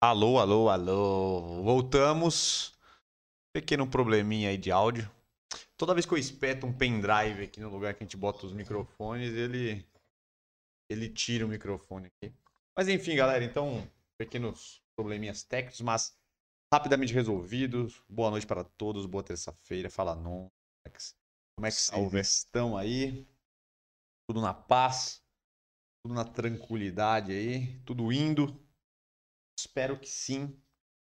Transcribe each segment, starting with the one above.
Alô, alô, alô. Voltamos. Pequeno probleminha aí de áudio. Toda vez que eu espeto um pendrive aqui no lugar que a gente bota os microfones, ele ele tira o microfone aqui. Mas enfim, galera, então pequenos probleminhas técnicos, mas rapidamente resolvidos. Boa noite para todos, boa terça-feira. Fala não. Como é que Salve. estão aí? Tudo na paz, tudo na tranquilidade aí, tudo indo. Espero que sim.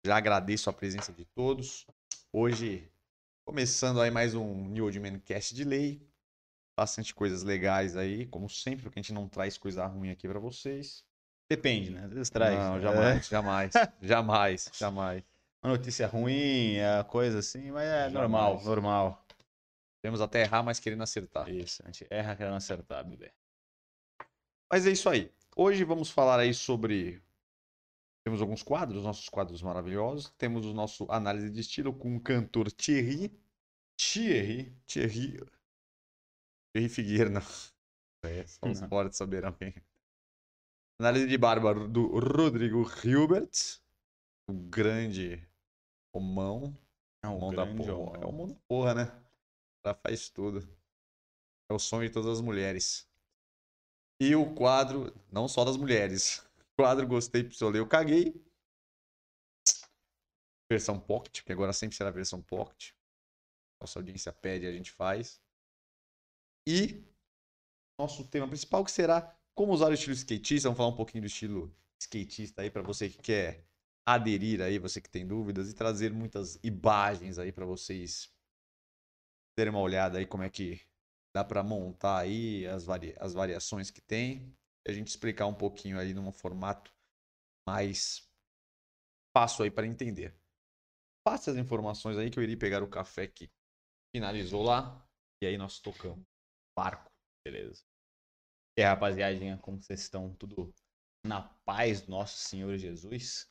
Já agradeço a presença de todos. Hoje, começando aí mais um New Old Man Cast de lei. Bastante coisas legais aí, como sempre, porque a gente não traz coisa ruim aqui para vocês. Depende, né? Às vezes traz. Não, jamais, é. jamais, jamais, jamais. Uma notícia ruim, a coisa assim, mas é jamais. normal, normal. Temos até errar, mas querendo acertar. Isso, a gente erra querendo acertar, bebê. Mas é isso aí. Hoje vamos falar aí sobre temos alguns quadros, nossos quadros maravilhosos. Temos o nosso análise de estilo com o cantor Thierry. Thierry. Thierry. Thierry Figueira, não. É, só os fortes saberão quem. Análise de barba do Rodrigo Hilbert. O grande homão. É o mão da porra. É o mão da porra, né? Ela faz tudo. É o sonho de todas as mulheres. E o quadro, não só das mulheres, quadro, gostei, ler, eu caguei. Versão Pocket, que agora sempre será a versão Pocket. Nossa audiência pede, a gente faz. E nosso tema principal que será como usar o estilo skatista. Vamos falar um pouquinho do estilo skatista aí para você que quer aderir aí, você que tem dúvidas e trazer muitas imagens aí para vocês terem uma olhada aí como é que dá para montar aí as, vari... as variações que tem a gente explicar um pouquinho aí num formato mais fácil aí para entender. Passe as informações aí que eu iria pegar o café que finalizou lá e aí nós tocamos. Barco, beleza. E aí, rapaziadinha, como vocês estão? Tudo na paz do nosso Senhor Jesus?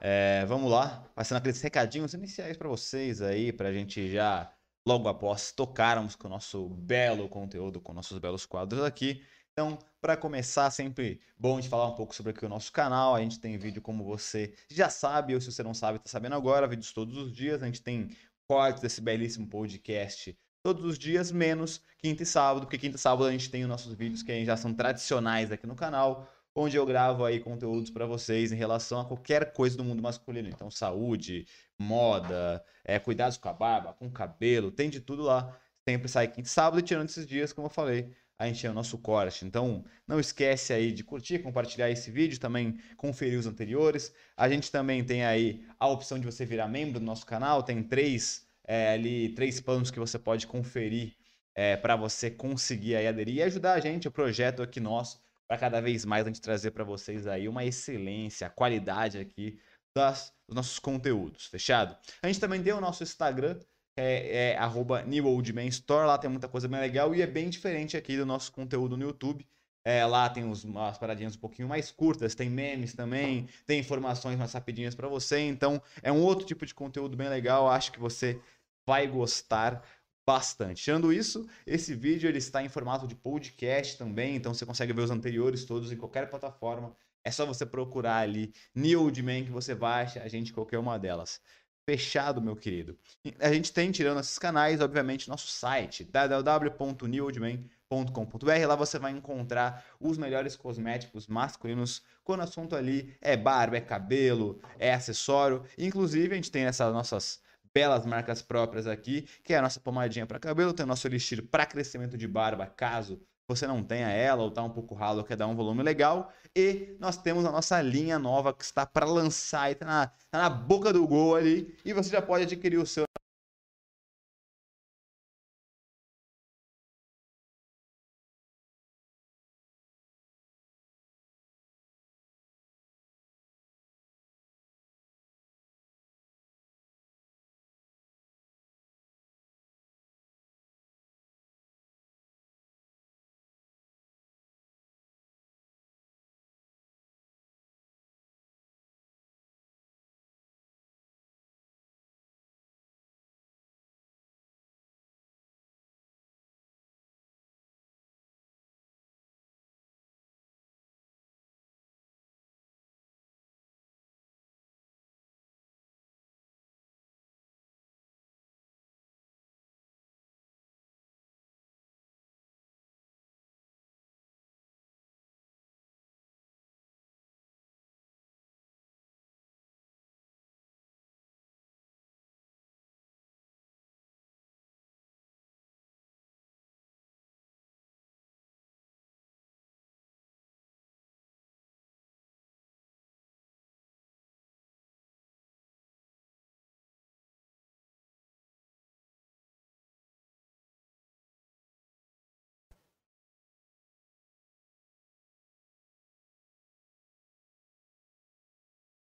É, vamos lá, passando aqueles recadinhos iniciais para vocês aí, para a gente já, logo após, tocarmos com o nosso belo conteúdo, com nossos belos quadros aqui. Então, para começar, sempre bom de falar um pouco sobre aqui o nosso canal. A gente tem vídeo como você já sabe, ou se você não sabe, está sabendo agora, vídeos todos os dias. A gente tem cortes desse belíssimo podcast todos os dias, menos quinta e sábado, porque quinta e sábado a gente tem os nossos vídeos que já são tradicionais aqui no canal, onde eu gravo aí conteúdos para vocês em relação a qualquer coisa do mundo masculino. Então, saúde, moda, é, cuidados com a barba, com o cabelo, tem de tudo lá. Sempre sai quinta e sábado, tirando esses dias, como eu falei, a é o nosso corte. Então, não esquece aí de curtir, compartilhar esse vídeo, também conferir os anteriores. A gente também tem aí a opção de você virar membro do nosso canal, tem três é, ali três planos que você pode conferir é, para você conseguir aí aderir e ajudar a gente, o projeto aqui nosso, para cada vez mais a gente trazer para vocês aí uma excelência, qualidade aqui das, dos nossos conteúdos, fechado? A gente também tem o nosso Instagram, é, é arroba New Old Man Store, lá tem muita coisa bem legal e é bem diferente aqui do nosso conteúdo no YouTube. É, lá tem uns, umas paradinhas um pouquinho mais curtas, tem memes também, tem informações mais rapidinhas para você. Então, é um outro tipo de conteúdo bem legal. Acho que você vai gostar bastante. Tirando isso, esse vídeo ele está em formato de podcast também, então você consegue ver os anteriores todos em qualquer plataforma. É só você procurar ali New Man que você achar a gente qualquer uma delas fechado, meu querido. A gente tem, tirando esses canais, obviamente, nosso site, www.newoldman.com.br. Lá você vai encontrar os melhores cosméticos masculinos, quando o assunto ali é barba, é cabelo, é acessório. Inclusive, a gente tem essas nossas belas marcas próprias aqui, que é a nossa pomadinha para cabelo, tem o nosso elixir para crescimento de barba, caso você não tenha ela ou tá um pouco ralo, quer dar um volume legal. E nós temos a nossa linha nova que está para lançar e tá na, tá na boca do gol ali. E você já pode adquirir o seu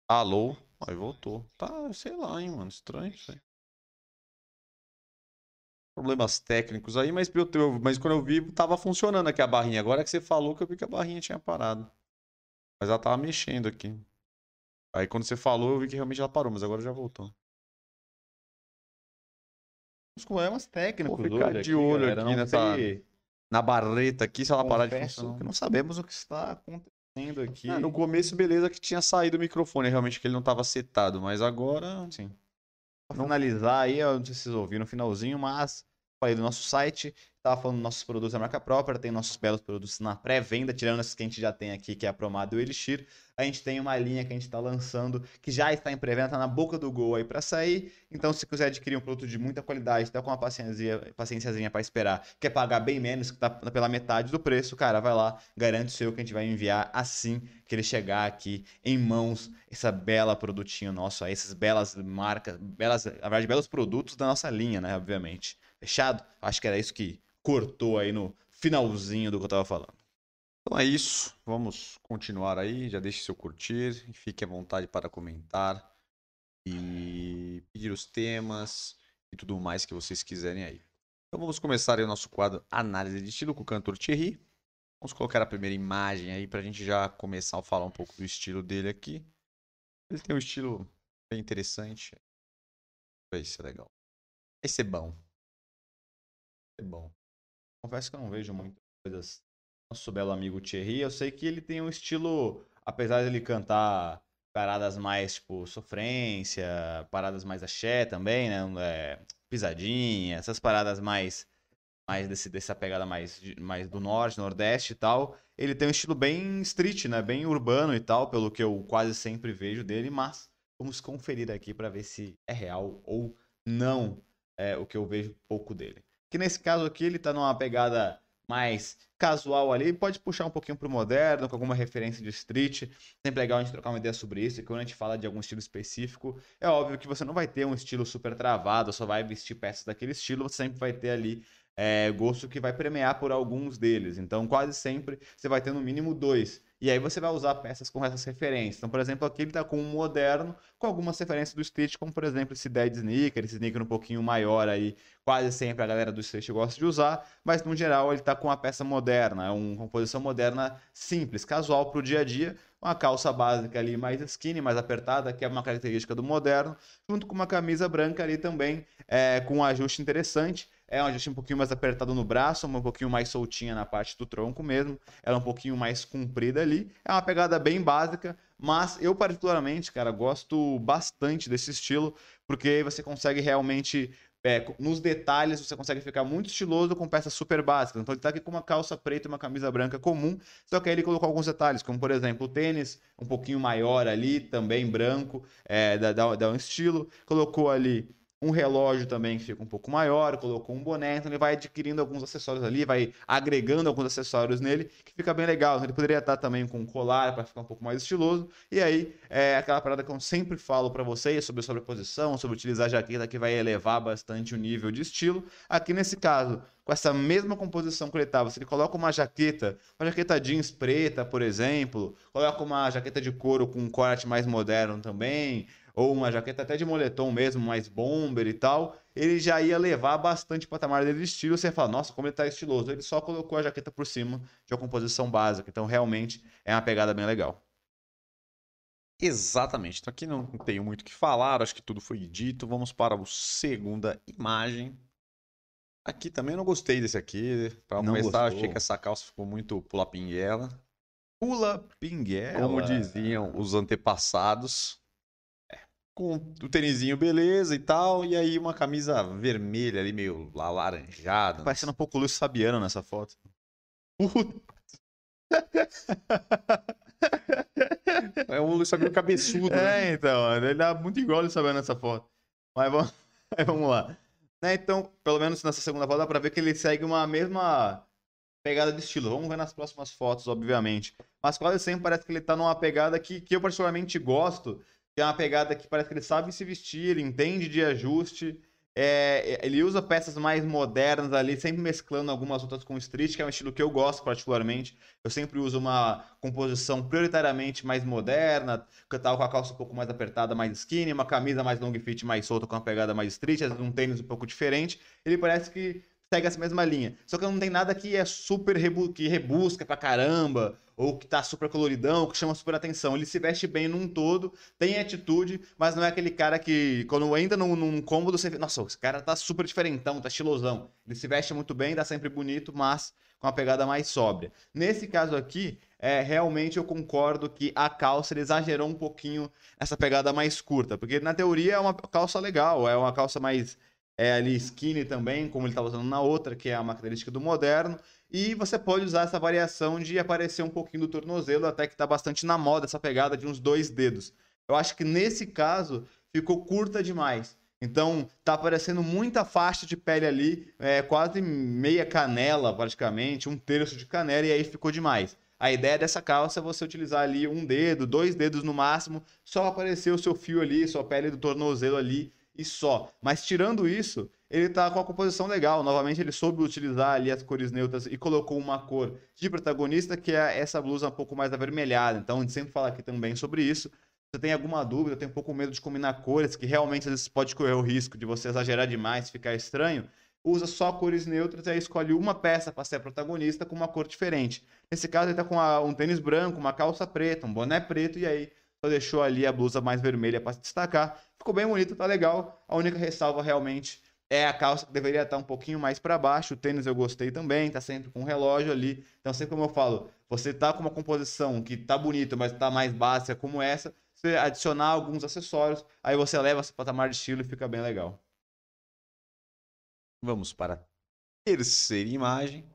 Alô? Aí voltou. Tá, sei lá, hein, mano. Estranho isso aí. Problemas técnicos aí, mas, eu, mas quando eu vi, tava funcionando aqui a barrinha. Agora que você falou que eu vi que a barrinha tinha parado. Mas ela tava mexendo aqui. Aí quando você falou, eu vi que realmente ela parou, mas agora já voltou. Os problemas técnicos Vou ficar de aqui, olho aqui Não nessa- sei- Na barreta aqui, se ela parar de confesso funcionar. que não sabemos o que está acontecendo aqui. Ah, no começo, beleza, que tinha saído o microfone, realmente que ele não tava setado, mas agora. Sim. Pra finalizar aí, eu não sei se vocês ouviram no finalzinho, mas falei do nosso site, tava falando dos nossos produtos da marca própria, tem nossos belos produtos na pré-venda, tirando esses que a gente já tem aqui, que é a Promado e o Elixir. A gente tem uma linha que a gente tá lançando, que já está em pré-venda, tá na boca do gol aí para sair. Então, se quiser adquirir um produto de muita qualidade, tá com uma paciência, paciênciazinha para esperar, quer pagar bem menos, que tá pela metade do preço, cara, vai lá, garante o seu que a gente vai enviar assim que ele chegar aqui em mãos, essa bela produtinho nosso aí, essas belas marcas, belas, na verdade, belos produtos da nossa linha, né, obviamente. Fechado? Acho que era isso que cortou aí no finalzinho do que eu tava falando. Então é isso. Vamos continuar aí. Já deixe seu curtir. Fique à vontade para comentar e pedir os temas e tudo mais que vocês quiserem aí. Então vamos começar aí o nosso quadro Análise de Estilo com o cantor Thierry. Vamos colocar a primeira imagem aí para a gente já começar a falar um pouco do estilo dele aqui. Ele tem um estilo bem interessante. Vai ser legal. Vai ser bom. Ser bom. Confesso que eu não vejo muitas coisas. Nosso belo amigo Thierry, eu sei que ele tem um estilo, apesar de ele cantar paradas mais, tipo, sofrência, paradas mais axé também, né? É, pisadinha, essas paradas mais mais desse, dessa pegada mais, mais do norte, nordeste e tal. Ele tem um estilo bem street, né? Bem urbano e tal, pelo que eu quase sempre vejo dele, mas vamos conferir aqui para ver se é real ou não é, o que eu vejo pouco dele. Que nesse caso aqui ele tá numa pegada mais casual ali, pode puxar um pouquinho pro moderno, com alguma referência de street. Sempre legal a gente trocar uma ideia sobre isso, e quando a gente fala de algum estilo específico, é óbvio que você não vai ter um estilo super travado, só vai vestir peças daquele estilo, você sempre vai ter ali é, gosto que vai premiar por alguns deles. Então, quase sempre você vai ter no mínimo dois. E aí você vai usar peças com essas referências. Então, por exemplo, aqui ele tá com um moderno, com algumas referências do street, como por exemplo esse dead sneaker, esse sneaker um pouquinho maior aí, quase sempre a galera do street gosta de usar, mas no geral ele tá com uma peça moderna, é uma composição moderna simples, casual pro dia a dia, uma calça básica ali mais skinny, mais apertada, que é uma característica do moderno, junto com uma camisa branca ali também, é, com um ajuste interessante. É um ajuste um pouquinho mais apertado no braço, um pouquinho mais soltinha na parte do tronco mesmo. Ela é um pouquinho mais comprida ali. É uma pegada bem básica, mas eu particularmente, cara, gosto bastante desse estilo, porque você consegue realmente é, nos detalhes, você consegue ficar muito estiloso com peças super básicas. Então ele tá aqui com uma calça preta e uma camisa branca comum, só que aí ele colocou alguns detalhes, como por exemplo o tênis um pouquinho maior ali, também branco, é, dá, dá um estilo. Colocou ali um relógio também que fica um pouco maior, colocou um boné, então ele vai adquirindo alguns acessórios ali, vai agregando alguns acessórios nele, que fica bem legal. Ele poderia estar também com um colar para ficar um pouco mais estiloso. E aí, é aquela parada que eu sempre falo para vocês sobre sobreposição, sobre utilizar jaqueta que vai elevar bastante o nível de estilo. Aqui nesse caso, com essa mesma composição que ele estava, se ele coloca uma jaqueta, uma jaqueta jeans preta, por exemplo, coloca uma jaqueta de couro com um corte mais moderno também, ou uma jaqueta até de moletom mesmo, mais bomber e tal, ele já ia levar bastante o patamar dele de estilo. Você fala, nossa, como ele tá estiloso. Ele só colocou a jaqueta por cima de uma composição básica. Então, realmente, é uma pegada bem legal. Exatamente. Então aqui não tenho muito o que falar, acho que tudo foi dito. Vamos para a segunda imagem. Aqui também eu não gostei desse aqui. Para Não começar, gostou? achei que essa calça ficou muito pula pinguela. Pula pinguela. Como diziam os antepassados. Com o tênisinho beleza e tal, e aí uma camisa vermelha ali, meio alaranjada. Parecendo um pouco o Luiz Fabiano nessa foto. É um Luiz Fabiano cabeçudo, né? É, então, ele dá muito igual ele sabendo nessa foto. Mas vamos, mas vamos lá. Né, então, pelo menos nessa segunda foto dá pra ver que ele segue uma mesma pegada de estilo. Vamos ver nas próximas fotos, obviamente. Mas quase sempre parece que ele tá numa pegada que, que eu particularmente gosto, é uma pegada que parece que ele sabe se vestir, ele entende de ajuste. É, ele usa peças mais modernas ali, sempre mesclando algumas outras com street, que é um estilo que eu gosto particularmente. Eu sempre uso uma composição prioritariamente mais moderna, tava com a calça um pouco mais apertada, mais skinny, uma camisa mais long fit, mais solta, com uma pegada mais street, um tênis um pouco diferente. Ele parece que segue essa mesma linha. Só que não tem nada que é super rebu que rebusca pra caramba, ou que tá super coloridão, que chama super atenção. Ele se veste bem num todo, tem atitude, mas não é aquele cara que, quando entra num, num cômodo, você vê, nossa, esse cara tá super diferentão, tá estilosão. Ele se veste muito bem, dá sempre bonito, mas com uma pegada mais sóbria. Nesse caso aqui, é, realmente eu concordo que a calça ele exagerou um pouquinho essa pegada mais curta, porque na teoria é uma calça legal, é uma calça mais é ali skinny também, como ele estava usando na outra, que é uma característica do moderno. E você pode usar essa variação de aparecer um pouquinho do tornozelo, até que está bastante na moda essa pegada de uns dois dedos. Eu acho que nesse caso ficou curta demais. Então tá aparecendo muita faixa de pele ali, é, quase meia canela praticamente, um terço de canela, e aí ficou demais. A ideia dessa calça é você utilizar ali um dedo, dois dedos no máximo, só aparecer o seu fio ali, sua pele do tornozelo ali, e só. Mas tirando isso, ele tá com a composição legal. Novamente, ele soube utilizar ali as cores neutras e colocou uma cor de protagonista, que é essa blusa um pouco mais avermelhada. Então, a gente sempre fala aqui também sobre isso. Se você tem alguma dúvida, tem um pouco medo de combinar cores, que realmente às vezes pode correr o risco de você exagerar demais, ficar estranho, usa só cores neutras e aí escolhe uma peça para ser protagonista com uma cor diferente. Nesse caso, ele tá com um tênis branco, uma calça preta, um boné preto e aí só deixou ali a blusa mais vermelha para se destacar. Ficou bem bonito, tá legal. A única ressalva realmente é a calça que deveria estar um pouquinho mais para baixo. O tênis eu gostei também, tá sempre com um relógio ali. Então, sempre como eu falo, você tá com uma composição que tá bonita, mas tá mais básica como essa, você adicionar alguns acessórios, aí você leva esse patamar de estilo e fica bem legal. Vamos para a terceira imagem.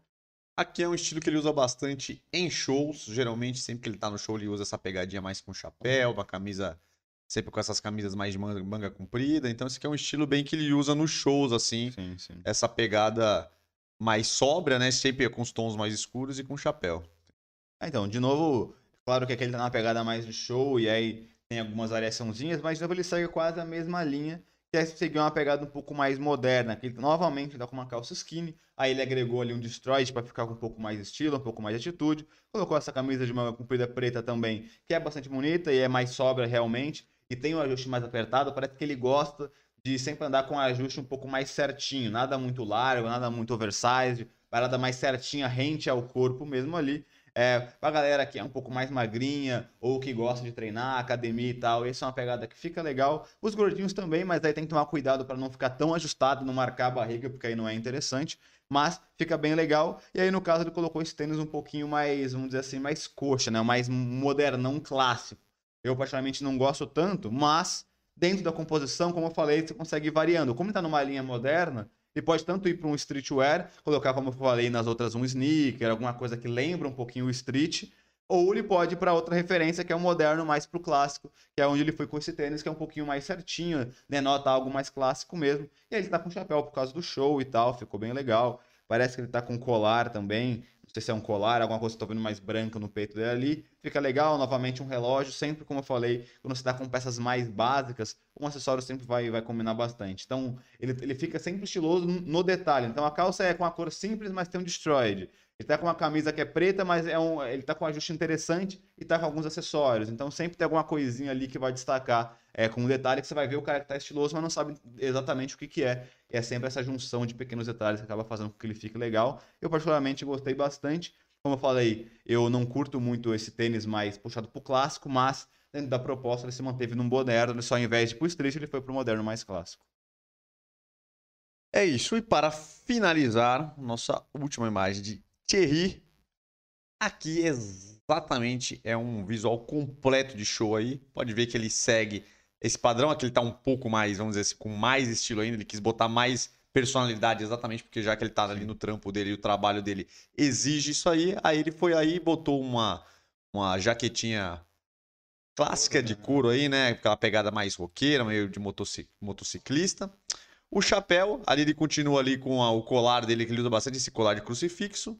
Aqui é um estilo que ele usa bastante em shows. Geralmente, sempre que ele tá no show, ele usa essa pegadinha mais com chapéu, uma camisa. Sempre com essas camisas mais de manga, manga comprida. Então, esse aqui é um estilo bem que ele usa nos shows, assim. Sim, sim. Essa pegada mais sóbria, né? Sempre com os tons mais escuros e com chapéu. Ah, então, de novo, claro que aqui ele tá na pegada mais de show e aí tem algumas variaçãozinhas, mas de novo ele segue quase a mesma linha que é seguir uma pegada um pouco mais moderna, que ele novamente está com uma calça skinny, aí ele agregou ali um destroy para ficar com um pouco mais estilo, um pouco mais de atitude, colocou essa camisa de manga comprida preta também, que é bastante bonita e é mais sobra realmente, e tem um ajuste mais apertado, parece que ele gosta de sempre andar com um ajuste um pouco mais certinho, nada muito largo, nada muito oversized, parada mais certinha, rente ao corpo mesmo ali, é, pra galera que é um pouco mais magrinha ou que gosta de treinar, academia e tal, essa é uma pegada que fica legal. Os gordinhos também, mas aí tem que tomar cuidado para não ficar tão ajustado, não marcar a barriga, porque aí não é interessante. Mas fica bem legal. E aí, no caso, ele colocou esse tênis um pouquinho mais, vamos dizer assim, mais coxa, né? Mais modernão clássico. Eu, particularmente, não gosto tanto, mas dentro da composição, como eu falei, você consegue ir variando. Como ele tá numa linha moderna, ele pode tanto ir para um streetwear, colocar, como eu falei nas outras, um sneaker, alguma coisa que lembra um pouquinho o street, ou ele pode ir para outra referência, que é o moderno, mais para o clássico, que é onde ele foi com esse tênis, que é um pouquinho mais certinho, denota algo mais clássico mesmo. E aí ele está com chapéu por causa do show e tal, ficou bem legal. Parece que ele está com colar também, não sei se é um colar, alguma coisa que estou vendo mais branca no peito dele ali. Fica legal, novamente um relógio, sempre como eu falei, quando você está com peças mais básicas, um acessório sempre vai, vai combinar bastante. Então, ele, ele fica sempre estiloso no detalhe. Então, a calça é com a cor simples, mas tem um destroyed. Ele tá com uma camisa que é preta, mas é um, ele tá com um ajuste interessante e tá com alguns acessórios. Então sempre tem alguma coisinha ali que vai destacar é, com um detalhe que você vai ver o cara que tá estiloso, mas não sabe exatamente o que, que é. E é sempre essa junção de pequenos detalhes que acaba fazendo com que ele fique legal. Eu particularmente gostei bastante. Como eu falei, eu não curto muito esse tênis mais puxado pro clássico, mas dentro da proposta ele se manteve num moderno, só ao invés de pro street, ele foi pro moderno mais clássico. É isso. E para finalizar, nossa última imagem de Thierry. Aqui exatamente é um visual completo de show aí. Pode ver que ele segue esse padrão. Aqui ele tá um pouco mais, vamos dizer assim, com mais estilo ainda. Ele quis botar mais personalidade exatamente porque já que ele tá ali no trampo dele e o trabalho dele exige isso aí. Aí ele foi aí e botou uma, uma jaquetinha clássica de couro aí, né? Aquela pegada mais roqueira, meio de motociclista. O chapéu, ali ele continua ali com a, o colar dele, que ele usa bastante esse colar de crucifixo.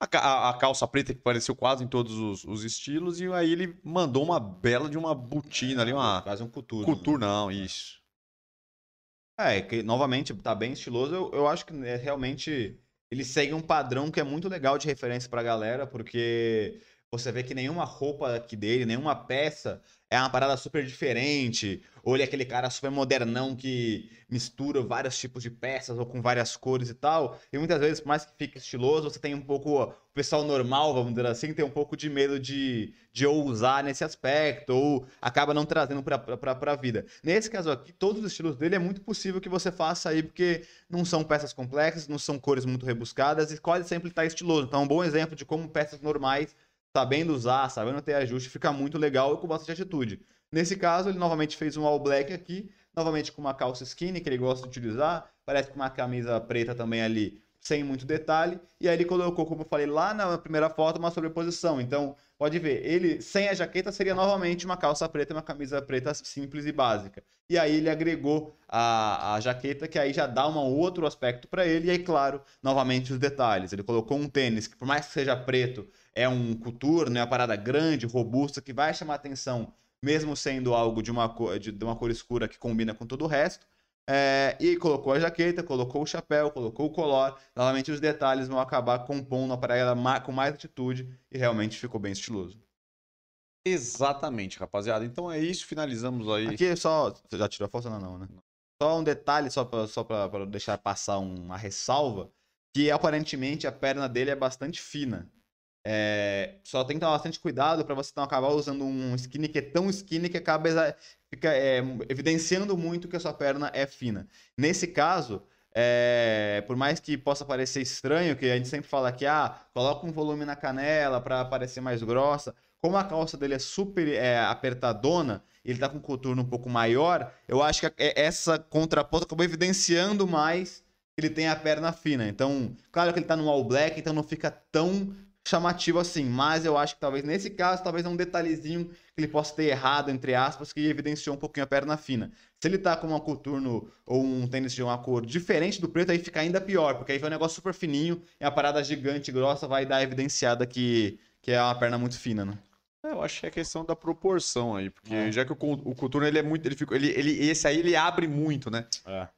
A, a, a calça preta que apareceu quase em todos os, os, estilos. E aí ele mandou uma bela de uma botina ali, uma... Quase um couture. Couture, né? não, isso. É, que novamente tá bem estiloso. Eu, eu acho que é, realmente ele segue um padrão que é muito legal de referência pra galera, porque você vê que nenhuma roupa aqui dele, nenhuma peça é uma parada super diferente, ou ele é aquele cara super modernão que mistura vários tipos de peças ou com várias cores e tal. E muitas vezes, por mais que fique estiloso, você tem um pouco. O pessoal normal, vamos dizer assim, tem um pouco de medo de, de ousar nesse aspecto, ou acaba não trazendo pra, pra, pra vida. Nesse caso aqui, todos os estilos dele é muito possível que você faça aí, porque não são peças complexas, não são cores muito rebuscadas e quase sempre está estiloso. Então, um bom exemplo de como peças normais sabendo usar, sabendo ter ajuste, fica muito legal e com bastante atitude. Nesse caso, ele novamente fez um all black aqui, novamente com uma calça skinny que ele gosta de utilizar, parece com uma camisa preta também ali, sem muito detalhe, e aí ele colocou, como eu falei lá na primeira foto, uma sobreposição. Então, pode ver, ele sem a jaqueta seria novamente uma calça preta e uma camisa preta simples e básica. E aí ele agregou a, a jaqueta, que aí já dá um outro aspecto para ele, e aí, claro, novamente os detalhes. Ele colocou um tênis que, por mais que seja preto, é um couture, né, uma parada grande, robusta, que vai chamar atenção, mesmo sendo algo de uma cor, de, uma cor escura que combina com todo o resto. É, e colocou a jaqueta, colocou o chapéu, colocou o colar. Novamente, os detalhes vão acabar compondo a parada com mais atitude e realmente ficou bem estiloso. Exatamente, rapaziada. Então é isso, finalizamos aí. Aqui só. Você já tirou a foto? Não, não, né? Só um detalhe, só pra, só pra, pra deixar passar uma ressalva: que aparentemente a perna dele é bastante fina. É, só tem que tomar bastante cuidado para você não acabar usando um skinny que é tão skinny que acaba fica, é, evidenciando muito que a sua perna é fina. Nesse caso, é, por mais que possa parecer estranho, que a gente sempre fala que ah, coloca um volume na canela para parecer mais grossa. Como a calça dele é super é, apertadona, ele tá com um coturno um pouco maior, eu acho que é, essa contraponto acabou evidenciando mais que ele tem a perna fina. Então, claro que ele tá no all black, então não fica tão chamativo assim, mas eu acho que talvez nesse caso, talvez é um detalhezinho que ele possa ter errado, entre aspas, que evidenciou um pouquinho a perna fina. Se ele tá com uma coturno ou um tênis de uma cor diferente do preto, aí fica ainda pior, porque aí vai um negócio super fininho e a parada gigante, grossa, vai dar evidenciada que, que é uma perna muito fina, né? É, eu acho que é questão da proporção aí, porque é. já que o, o coturno ele é muito, ele fica, ele, ele, esse aí ele abre muito, né? É.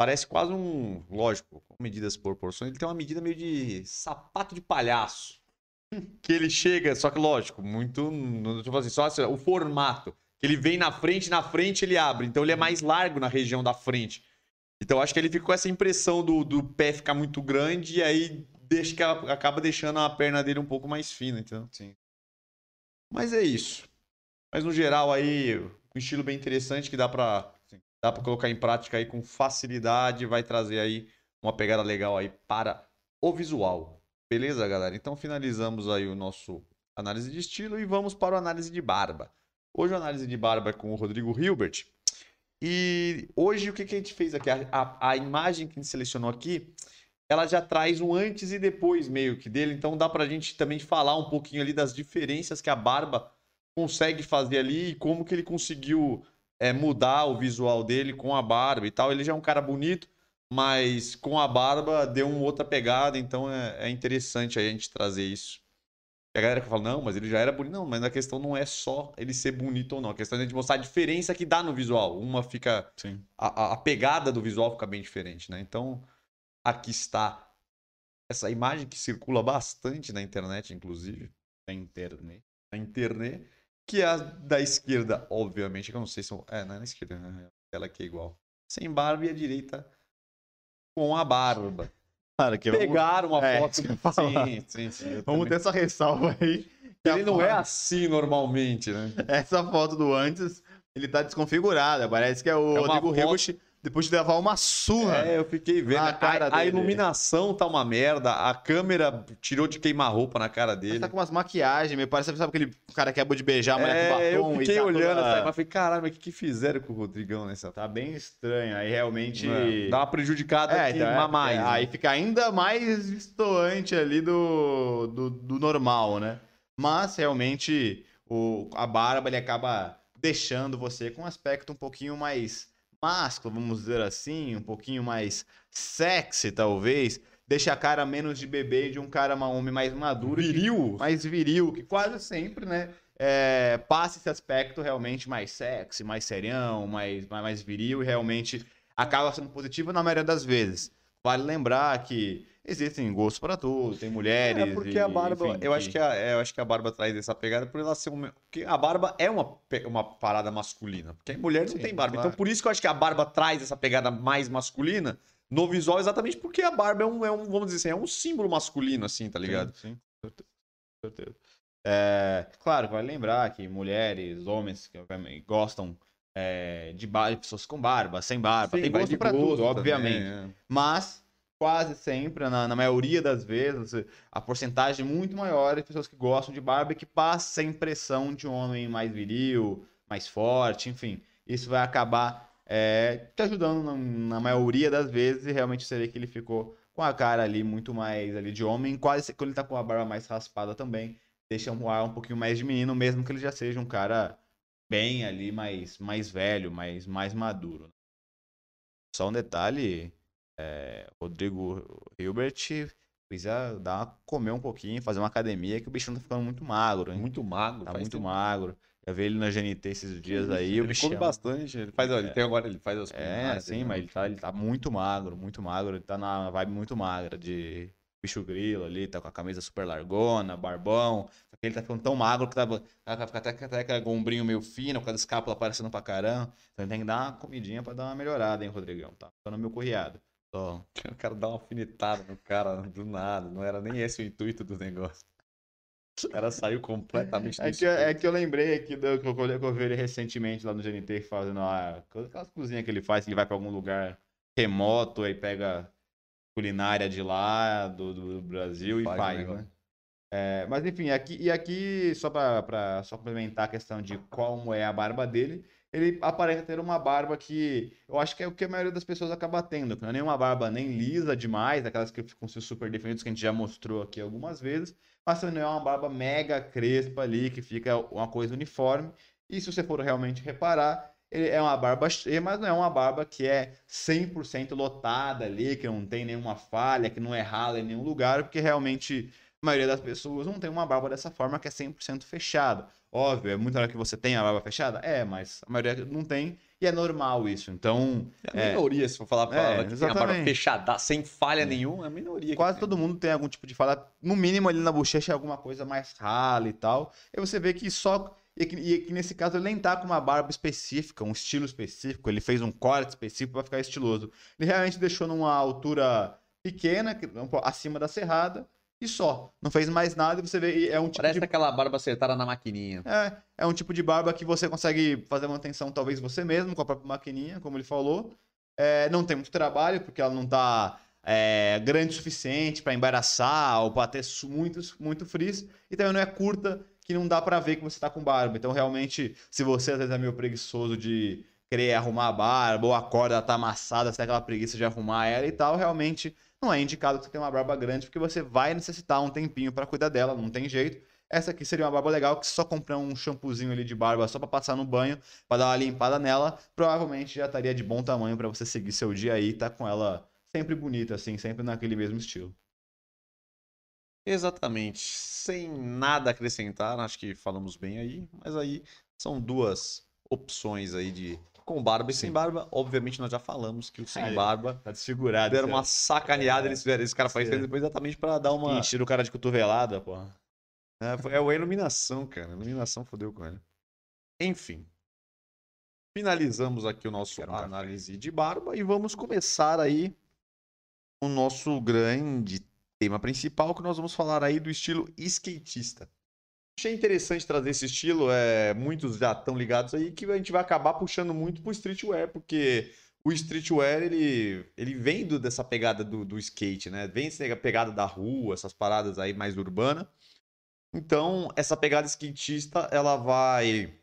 Parece quase um. Lógico, com medidas proporções, ele tem uma medida meio de sapato de palhaço. Que ele chega, só que lógico, muito. Tipo assim, só assim, o formato. Ele vem na frente, na frente ele abre. Então ele é mais largo na região da frente. Então acho que ele fica com essa impressão do, do pé ficar muito grande e aí deixa que acaba deixando a perna dele um pouco mais fina, então. Sim. Mas é isso. Mas no geral aí, um estilo bem interessante que dá pra dá para colocar em prática aí com facilidade, vai trazer aí uma pegada legal aí para o visual. Beleza, galera? Então finalizamos aí o nosso análise de estilo e vamos para o análise de barba. Hoje a análise de barba é com o Rodrigo Hilbert. E hoje o que, que a gente fez aqui? A, a, a, imagem que a gente selecionou aqui, ela já traz um antes e depois meio que dele. Então dá para a gente também falar um pouquinho ali das diferenças que a barba consegue fazer ali e como que ele conseguiu é, mudar o visual dele com a barba e tal. Ele já é um cara bonito, mas com a barba deu uma outra pegada, então é, é interessante a gente trazer isso. E a galera que fala, não, mas ele já era bonito. Não, mas a questão não é só ele ser bonito ou não. A questão é a gente mostrar a diferença que dá no visual. Uma fica. Sim. A, a pegada do visual fica bem diferente, né? Então, aqui está essa imagem que circula bastante na internet, inclusive. Na internet. Na internet que é a da esquerda, obviamente, que eu não sei se... É, não é na esquerda, né? Ela aqui é igual. Sem barba e a direita com a barba. Cara, que Pegaram uma é, foto... Sim, sim, sim. Vamos também... ter essa ressalva aí. Ele não é assim normalmente, né? Essa foto do antes, ele tá desconfigurada. Parece que é o é Rodrigo foto depois de levar uma surra. É, eu fiquei vendo. A, a, a, iluminação tá uma merda, a câmera tirou de queimar-roupa na cara dele. Ele tá com umas maquiagens, me parece, sabe aquele cara que acabou de beijar a mulher é, com batom eu fiquei tá olhando toda... essa, mas falei, caralho, mas o que, que fizeram com o Rodrigão nessa? Tá bem estranho, aí realmente... É, dá uma prejudicada é, então, é, mais. É, né? Aí fica ainda mais estoante ali do, do, do normal, né? Mas, realmente, o, a barba, ele acaba deixando você com um aspecto um pouquinho mais másculo, vamos dizer assim, um pouquinho mais sexy, talvez, deixa a cara menos de bebê e de um cara, um homem mais maduro. Viril? Que, mais viril, que quase sempre, né? É, passa esse aspecto realmente mais sexy, mais serião, mais, mais viril e realmente acaba sendo positivo na maioria das vezes. Vale lembrar que existem gostos para tudo, tem mulheres. É porque e, a barba, enfim, eu acho que a, eu acho que a barba traz essa pegada por ela ser uma, porque a barba é uma, uma parada masculina, porque mulher não Sim, tem barba. claro. Então por isso que eu acho que a barba traz essa pegada mais masculina no visual, exatamente porque a barba é um, é um vamos dizer assim, é um símbolo masculino assim, tá ligado? Sim, sim, certeza. É, claro, vale lembrar que mulheres, homens que gostam é, de barba, pessoas com barba, sem barba, Sim, tem gosto pra gosto tudo, também, obviamente. é. Mas quase sempre, na, na maioria das vezes, a porcentagem muito maior é de pessoas que gostam de barba e que passa a impressão de um homem mais viril, mais forte, enfim. Isso vai acabar é, te ajudando na, na maioria das vezes e realmente seria que ele ficou com a cara ali muito mais ali de homem, quase se- quando ele tá com a barba mais raspada também, deixa um ar um pouquinho mais de menino, mesmo que ele já seja um cara bem ali, mais, mais velho, mais, mais maduro. né? Só um detalhe, é, Rodrigo Hilbert precisa dar uma, comer um pouquinho, fazer uma academia, que o bicho tá ficando muito magro, hein? Muito magro, Tá muito tempo. magro. Já vi ele na GNT esses dias aí, o Ele bicho come bastante, ele faz, ele tem agora, ele faz as é, sim, mas ele tá, ele tá muito magro, muito magro. Ele tá na vibe muito magra de bicho grilo ali, tá com a camisa super largona, barbão. Só que ele tá ficando tão magro que tá, tá, fica até, até aquele ombrinho meio fino, com a escápula aparecendo pra caramba. Então tem que dar uma comidinha pra dar uma melhorada, hein, Rodrigão? Tá ficando meio corriado. Só. O cara dá uma alfinetada no cara do nada, não era nem esse o intuito do negócio. O cara saiu completamente É que, é escopo. que eu lembrei aqui do, que, eu, que eu vi ele recentemente lá no GNT fazendo a, aquelas cozinhas que ele faz, que ele vai pra algum lugar remoto aí pega culinária de lá, do, do Brasil e negócio. né? É, mas enfim, aqui, e aqui, só só complementar a questão de como é a barba dele, ele aparenta ter uma barba que eu acho que é o que a maioria das pessoas acaba tendo, que não é nenhuma barba nem lisa demais, aquelas que ficam super definidas, que a gente já mostrou aqui algumas vezes, mas também não é uma barba mega crespa ali, que fica uma coisa uniforme. E se você for realmente reparar, é uma barba cheia, mas não é uma barba que é 100% lotada ali, que não tem nenhuma falha, que não é rala em nenhum lugar, porque realmente a maioria das pessoas não tem uma barba dessa forma que é 100% fechada. Óbvio, é muito hora que você tem a barba fechada? É, mas a maioria não tem, e é normal isso. Então, É a minoria, se for falar pra É, que tem a barba fechada, sem falha nenhuma, é a minoria. Quase todo mundo tem algum tipo de falha, no mínimo ali na bochecha, alguma coisa mais rala e tal. E você vê que só. E que, e que nesse caso ele nem tá com uma barba específica, um estilo específico, ele fez um corte específico pra ficar estiloso. Ele realmente deixou numa altura pequena, acima da serrada, e só. Não fez mais nada e você vê. É um tipo Parece de aquela barba acertada na maquininha. é, é um tipo de barba que você consegue fazer manutenção, talvez você mesmo, com a própria maquininha, como ele falou. É, não tem muito trabalho, porque ela não tá é, grande o suficiente para embaraçar ou para ter muito, muito frizz. E também não é curta, que não dá para ver que você tá com barba. Então, realmente, se você às vezes é meio preguiçoso de querer arrumar a barba, ou a corda tá amassada, você tem aquela preguiça de arrumar ela e tal, realmente não é indicado que você tenha uma barba grande, porque você vai necessitar um tempinho para cuidar dela, não tem jeito. Essa aqui seria uma barba legal que só comprar um shampoozinho ali de barba só pra passar no banho, pra dar uma limpada nela, provavelmente já estaria de bom tamanho pra você seguir seu dia aí tá com ela sempre bonita, assim, sempre naquele mesmo estilo. Exatamente. Sem nada acrescentar, acho que falamos bem aí, mas aí são duas opções aí de com barba e sem barba. Obviamente nós já falamos que o sem barba Tá desfigurado. deram uma sacaneada, eles fizeram, esse cara faz depois exatamente pra dar uma Encheram o cara de cotovelada, pô. É, é a iluminação, cara. A iluminação fodeu com ele. Enfim. Finalizamos aqui o nosso um análise de barba e vamos começar aí o nosso grande tema principal, que nós vamos falar aí do estilo skatista. Achei interessante trazer esse estilo, é, muitos já estão ligados aí, que a gente vai acabar puxando muito pro streetwear, porque o streetwear, ele, ele vem do- dessa pegada do, do skate, né? Vem essa pegada da rua, essas paradas aí mais urbana. Então, essa pegada skatista, ela vai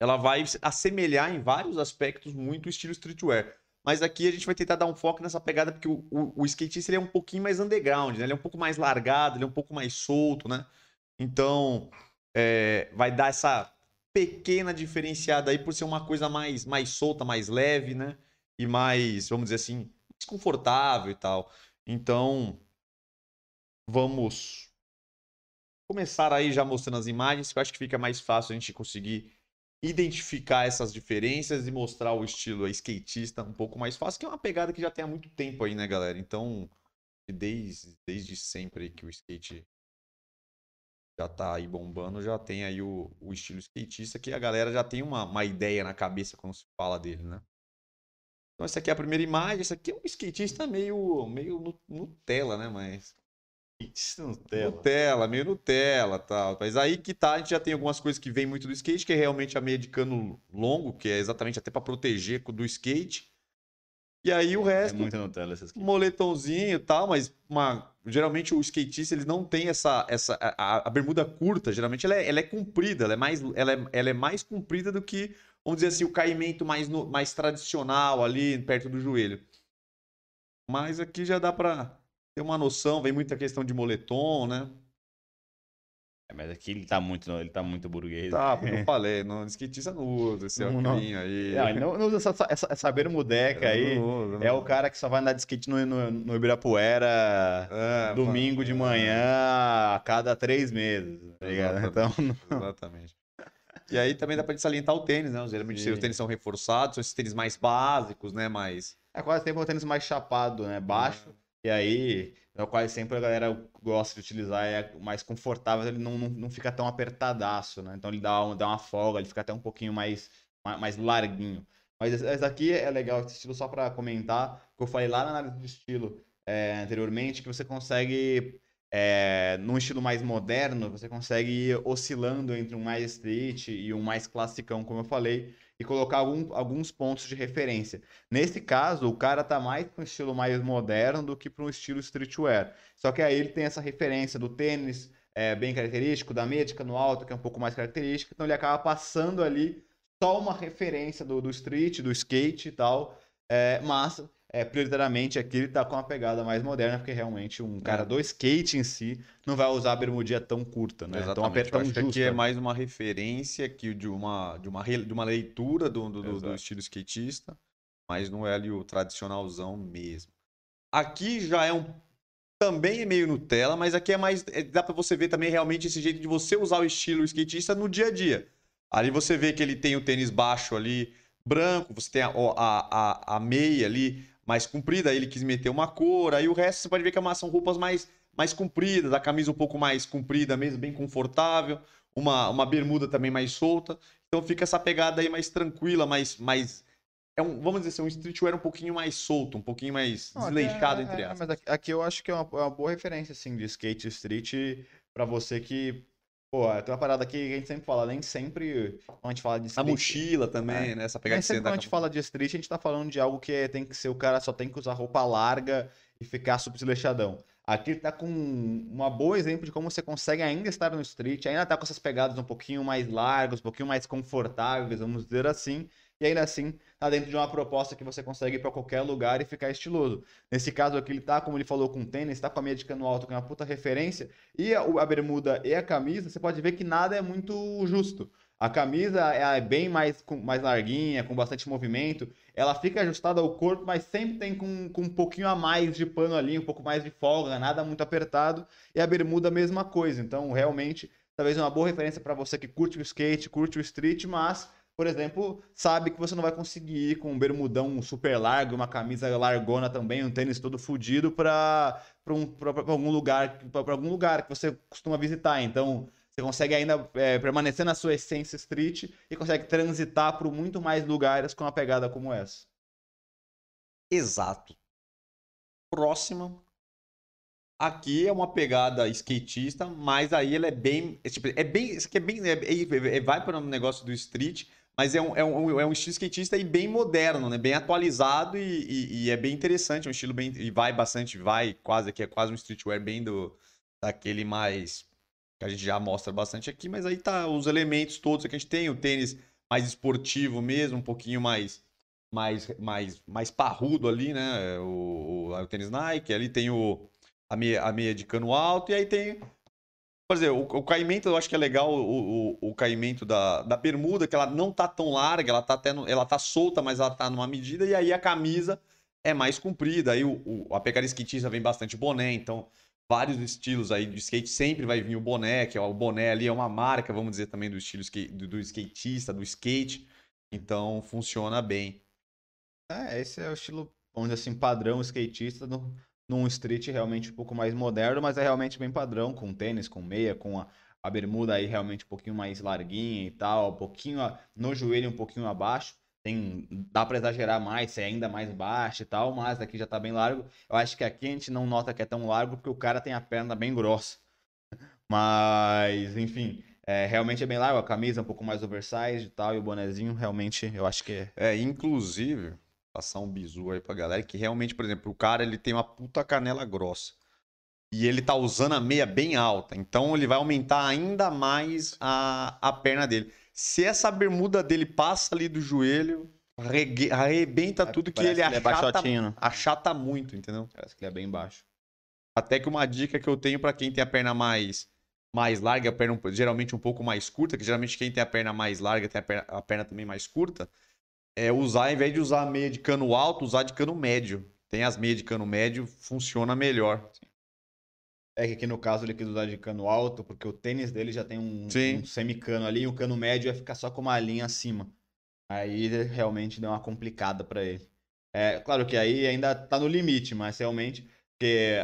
ela vai se assemelhar em vários aspectos muito o estilo streetwear. Mas aqui a gente vai tentar dar um foco nessa pegada, porque o, o, o skatista é um pouquinho mais underground, né? Ele é um pouco mais largado, ele é um pouco mais solto, né? Então, é, vai dar essa pequena diferenciada aí por ser uma coisa mais, mais solta, mais leve, né? E mais, vamos dizer assim, mais confortável e tal. Então, vamos começar aí já mostrando as imagens, que eu acho que fica mais fácil a gente conseguir identificar essas diferenças e mostrar o estilo skatista um pouco mais fácil, que é uma pegada que já tem há muito tempo aí, né, galera? Então, desde, desde sempre que o skate já tá aí bombando, já tem aí o, o estilo skatista, que a galera já tem uma, uma ideia na cabeça quando se fala dele, né? Então, essa aqui é a primeira imagem. Essa aqui é um skatista meio, meio Nutella, né? Mas. Nutella. Nutella, meio Nutella tal. Mas aí que tá, a gente já tem algumas coisas que vem muito do skate, que é realmente a meia de cano longo, que é exatamente até para proteger do skate. E aí o resto. É muito Nutella essas aqui. Moletomzinho e tal, mas uma, geralmente o skatista eles não tem essa. essa a, a bermuda curta, geralmente ela é, ela é comprida, ela é, mais, ela, é, ela é mais comprida do que vamos dizer assim, o caimento mais, no, mais tradicional ali, perto do joelho. Mas aqui já dá para ter uma noção, vem muita questão de moletom, né? É, mas aqui ele tá muito, ele tá muito burguês. Tá, porque eu falei, não, skatista não usa esse não, não. aí. Não, não, não usa essa, essa, essa bermudeca aí. Usa, é o cara que só vai andar de skate no, no, no Ibirapuera é, domingo de manhã a cada três meses, tá ligado? Exatamente. Então, Exatamente. E aí também dá pra salientar o tênis, né? Geralmente Sim. os tênis são reforçados, são esses tênis mais básicos, né? Mais... É quase sempre um tênis mais chapado, né? Baixo. É. E aí, é quase sempre a galera gosta de utilizar, é mais confortável, ele não, não, não fica tão apertadaço, né? Então ele dá, uma, dá uma folga, ele fica até um pouquinho mais, mais larguinho. Mas esse daqui é legal, esse estilo, só para comentar, que eu falei lá na análise de estilo é, anteriormente, que você consegue é, num estilo mais moderno, você consegue ir oscilando entre um mais street e um mais classicão, como eu falei, e colocar algum, alguns pontos de referência. Nesse caso, o cara tá mais para um estilo mais moderno do que para um estilo streetwear. Só que aí ele tem essa referência do tênis é, bem característico, da médica no alto, que é um pouco mais característico, então ele acaba passando ali só uma referência do, do street, do skate e tal, é, mas é, prioritariamente aqui ele tá com uma pegada mais moderna, porque realmente um cara é. do skate em si não vai usar a bermudinha tão curta, né? Exatamente. Tão, tão justa. aqui é mais uma referência que de uma, de uma, de uma leitura do, do, do estilo skatista, mas não é ali o tradicionalzão mesmo. Aqui já é um também é meio Nutella, mas aqui é mais. É, dá para você ver também realmente esse jeito de você usar o estilo skatista no dia a dia. Ali você vê que ele tem o tênis baixo ali, branco, você tem a, a, a, a meia ali, mais comprida, aí ele quis meter uma cor, aí o resto você pode ver que é são roupas mais, mais compridas, a camisa um pouco mais comprida mesmo, bem confortável, uma, uma bermuda também mais solta. Então fica essa pegada aí mais tranquila, mais, mais é um, vamos dizer assim, um streetwear um pouquinho mais solto, um pouquinho mais Não, desleixado, é, entre aspas. É, mas aqui eu acho que é uma, é uma boa referência, assim, de skate street para você que Pô, tem uma parada aqui que a gente sempre fala, nem sempre quando a gente fala de street... A mochila também, é. né? Essa pegada nem sempre quando a gente fala de street, a gente tá falando de algo que é, tem que ser, o cara só tem que usar roupa larga e ficar super desleixadão. Aqui tá com um bom exemplo de como você consegue ainda estar no street, ainda tá com essas pegadas um pouquinho mais largas, um pouquinho mais confortáveis, vamos dizer assim, e ainda assim tá dentro de uma proposta que você consegue ir para qualquer lugar e ficar estiloso. Nesse caso aqui, ele tá, como ele falou, com tênis, tá com a meia de cano alto, que é uma puta referência, e a, a bermuda e a camisa, você pode ver que nada é muito justo. A camisa é bem mais, com, mais larguinha, com bastante movimento. Ela fica ajustada ao corpo, mas sempre tem com, com um pouquinho a mais de pano ali, um pouco mais de folga, nada muito apertado. E a bermuda, mesma coisa. Então, realmente, talvez uma boa referência para você que curte o skate, curte o street, mas por exemplo, sabe que você não vai conseguir ir com um bermudão super largo, uma camisa largona também, um tênis todo fodido para um, algum lugar, para algum lugar que você costuma visitar. Então, você consegue ainda é, permanecer na sua essência street e consegue transitar por muito mais lugares com uma pegada como essa. Exato. Próxima. Aqui é uma pegada skatista, mas aí ela é bem. É, tipo, é bem. Isso aqui é bem. É, é, vai para um negócio do street, mas é um, é um, é um estilo skatista e bem moderno, né? Bem atualizado e, e, e, é bem interessante, é um estilo bem... E vai bastante, vai quase, que é quase um streetwear bem do... Daquele mais... Que a gente já mostra bastante aqui, mas aí tá os elementos todos que a gente tem. O tênis mais esportivo mesmo, um pouquinho mais... Mais, mais, mais parrudo ali, né? O, o, o tênis Nike, ali tem o, a, meia, a meia de cano alto, e aí tem por exemplo, o, o caimento, eu acho que é legal o, o, o, caimento da, da bermuda, que ela não tá tão larga, ela tá, até no, ela tá solta, mas ela tá numa medida, e aí a camisa é mais comprida. Aí o, o, a pegada esquitista vem bastante boné, então vários estilos aí de skate, sempre vai vir o boné, que é o boné ali é uma marca, vamos dizer também do estilo skate, do, do skatista, do skate. Então funciona bem. É, esse é o estilo, dizer assim, padrão skatista no, num street realmente um pouco mais moderno, mas é realmente bem padrão, com tênis, com meia, com a, a bermuda aí realmente um pouquinho mais larguinha e tal, um pouquinho a, no joelho um pouquinho abaixo. Tem, dá para exagerar mais, ser ainda mais baixo e tal, mas aqui já tá bem largo. Eu acho que aqui a gente não nota que é tão largo porque o cara tem a perna bem grossa. Mas, enfim, é, realmente é bem largo, a camisa é um pouco mais oversized e tal, e o bonezinho realmente eu acho que é. É, inclusive, passar um bizu aí pra galera, que realmente, por exemplo, o cara ele tem uma puta canela grossa. E ele tá usando a meia bem alta, então ele vai aumentar ainda mais a, a perna dele. Se essa bermuda dele passa ali do joelho, arregue- arrebenta tudo que ele que é achata, né? achata muito, entendeu? Parece que ele é bem baixo. Até que uma dica que eu tenho pra quem tem a perna mais mais larga, a perna geralmente um pouco mais curta, que geralmente quem tem a perna mais larga tem a perna, a perna também mais curta, é usar, ao invés de usar meia de cano alto, usar de cano médio. Tem as meias de cano médio, funciona melhor. É que aqui no caso ele quis usar de cano alto, porque o tênis dele já tem um, um semicano ali, e o cano médio ia ficar só com uma linha acima. Aí ele realmente deu uma complicada pra ele. É, claro que aí ainda tá no limite, mas realmente, porque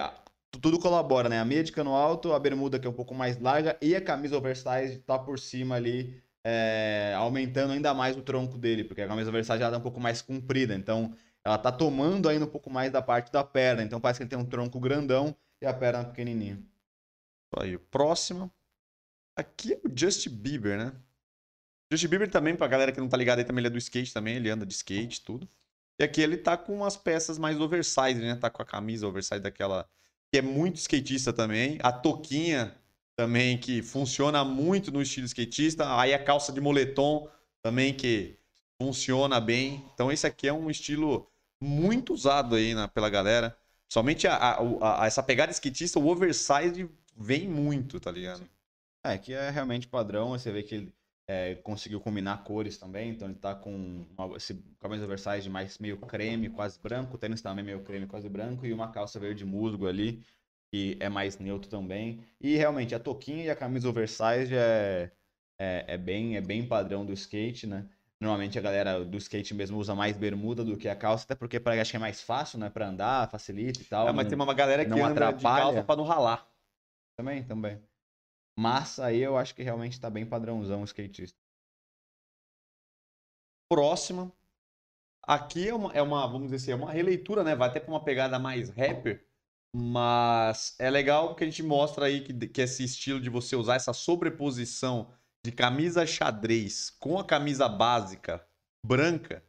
tu- tudo colabora, né? A meia de cano alto, a bermuda que é um pouco mais larga e a camisa oversize tá por cima ali, é, aumentando ainda mais o tronco dele, porque a camisa oversize já tá um pouco mais comprida, então ela tá tomando ainda um pouco mais da parte da perna, então parece que ele tem um tronco grandão e a perna pequenininha. Aí. Próximo. Aqui é o Justin Bieber, né? Justin Bieber também, pra galera que não tá ligada aí, também ele é do skate também, ele anda de skate, tudo. E aqui ele tá com umas peças mais oversize, né? Tá com a camisa oversize daquela que é muito skatista também. A toquinha também que funciona muito no estilo skatista. Aí a calça de moletom também que funciona bem. Então esse aqui é um estilo muito usado aí na, pela galera. Somente a, a- a- essa pegada skatista, o oversize vem muito, tá ligado? É, que é realmente padrão, você vê que ele é, conseguiu combinar cores também, então ele tá com uma, esse camisa oversize mais meio creme, quase branco, o tênis também meio creme, quase branco, e uma calça verde musgo ali, que é mais neutro também. E realmente a toquinha e a camisa oversize é, é, é bem, é bem padrão do skate, né? Normalmente a galera do skate mesmo usa mais bermuda do que a calça, até porque pra, acho que é mais fácil, né? Pra andar, facilita e tal. Ah, mas não- tem uma galera que não anda de atrapalha. calça pra não ralar. Também, também. Mas aí eu acho que realmente tá bem padrãozão o skatista. Próxima. Aqui é uma, é uma, vamos dizer assim, é uma releitura, né? Vai até pra uma pegada mais rapper. Mas é legal porque a gente mostra aí que, que esse estilo de você usar essa sobreposição de camisa xadrez com a camisa básica branca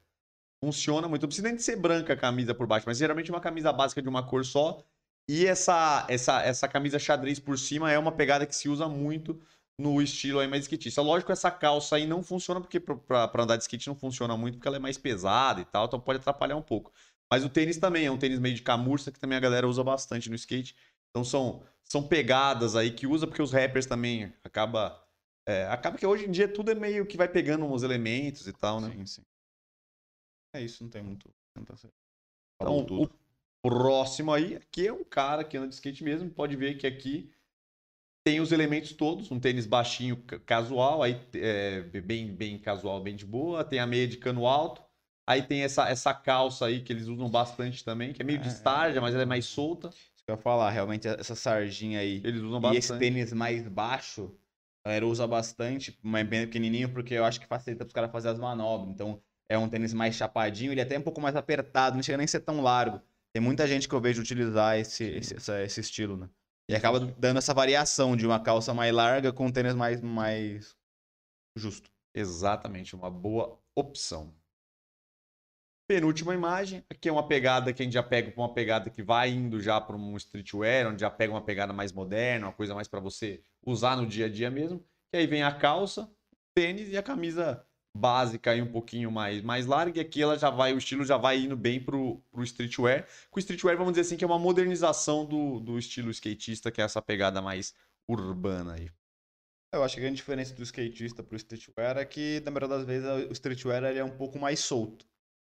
funciona muito. Não precisa nem de ser branca a camisa por baixo, mas geralmente uma camisa básica de uma cor só. E essa, essa, essa camisa xadrez por cima é uma pegada que se usa muito no estilo aí mais skatista. Lógico, essa calça aí não funciona porque pra andar de skate não funciona muito porque ela é mais pesada e tal, então pode atrapalhar um pouco. Mas o tênis também é um tênis meio de camurça que também a galera usa bastante no skate. Então são, são pegadas aí que usa porque os rappers também acaba é, acaba que hoje em dia tudo é meio que vai pegando uns elementos e tal, né? Sim, sim. É isso, não tem muito. Então, o próximo aí, aqui é um cara que anda de skate mesmo, pode ver que aqui tem os elementos todos, um tênis baixinho ca- casual, aí é, bem, bem casual, bem de boa, tem a meia de cano alto, aí tem essa, essa calça aí que eles usam bastante também, que é meio de É. estarja, mas ela é mais solta, Isso que eu ia falar, realmente essa sarginha aí. eles usam E esse bastante. tênis mais baixo, a galera usa bastante, mas bem pequenininho, porque eu acho que facilita pros caras fazer as manobras. Então, é um tênis mais chapadinho, ele é até um pouco mais apertado, não chega nem a ser tão largo. Tem muita gente que eu vejo utilizar esse, esse, essa- esse estilo, né? E acaba dando essa variação de uma calça mais larga com um tênis mais, mais justo. Exatamente, uma boa opção. Penúltima imagem, aqui é uma pegada que a gente já pega para uma pegada que vai indo já para um streetwear, onde já pega uma pegada mais moderna, uma coisa mais para você usar no dia a dia mesmo. Que aí vem a calça, tênis e a camisa básica aí um pouquinho mais, mais larga. E aqui ela já vai, o estilo já vai indo bem pro, pro streetwear. Com o streetwear, vamos dizer assim, que é uma modernização do, do estilo skatista, que é essa pegada mais urbana aí. Eu acho que a grande diferença do skatista pro streetwear é que, na maioria das vezes, o streetwear ele é um pouco mais solto.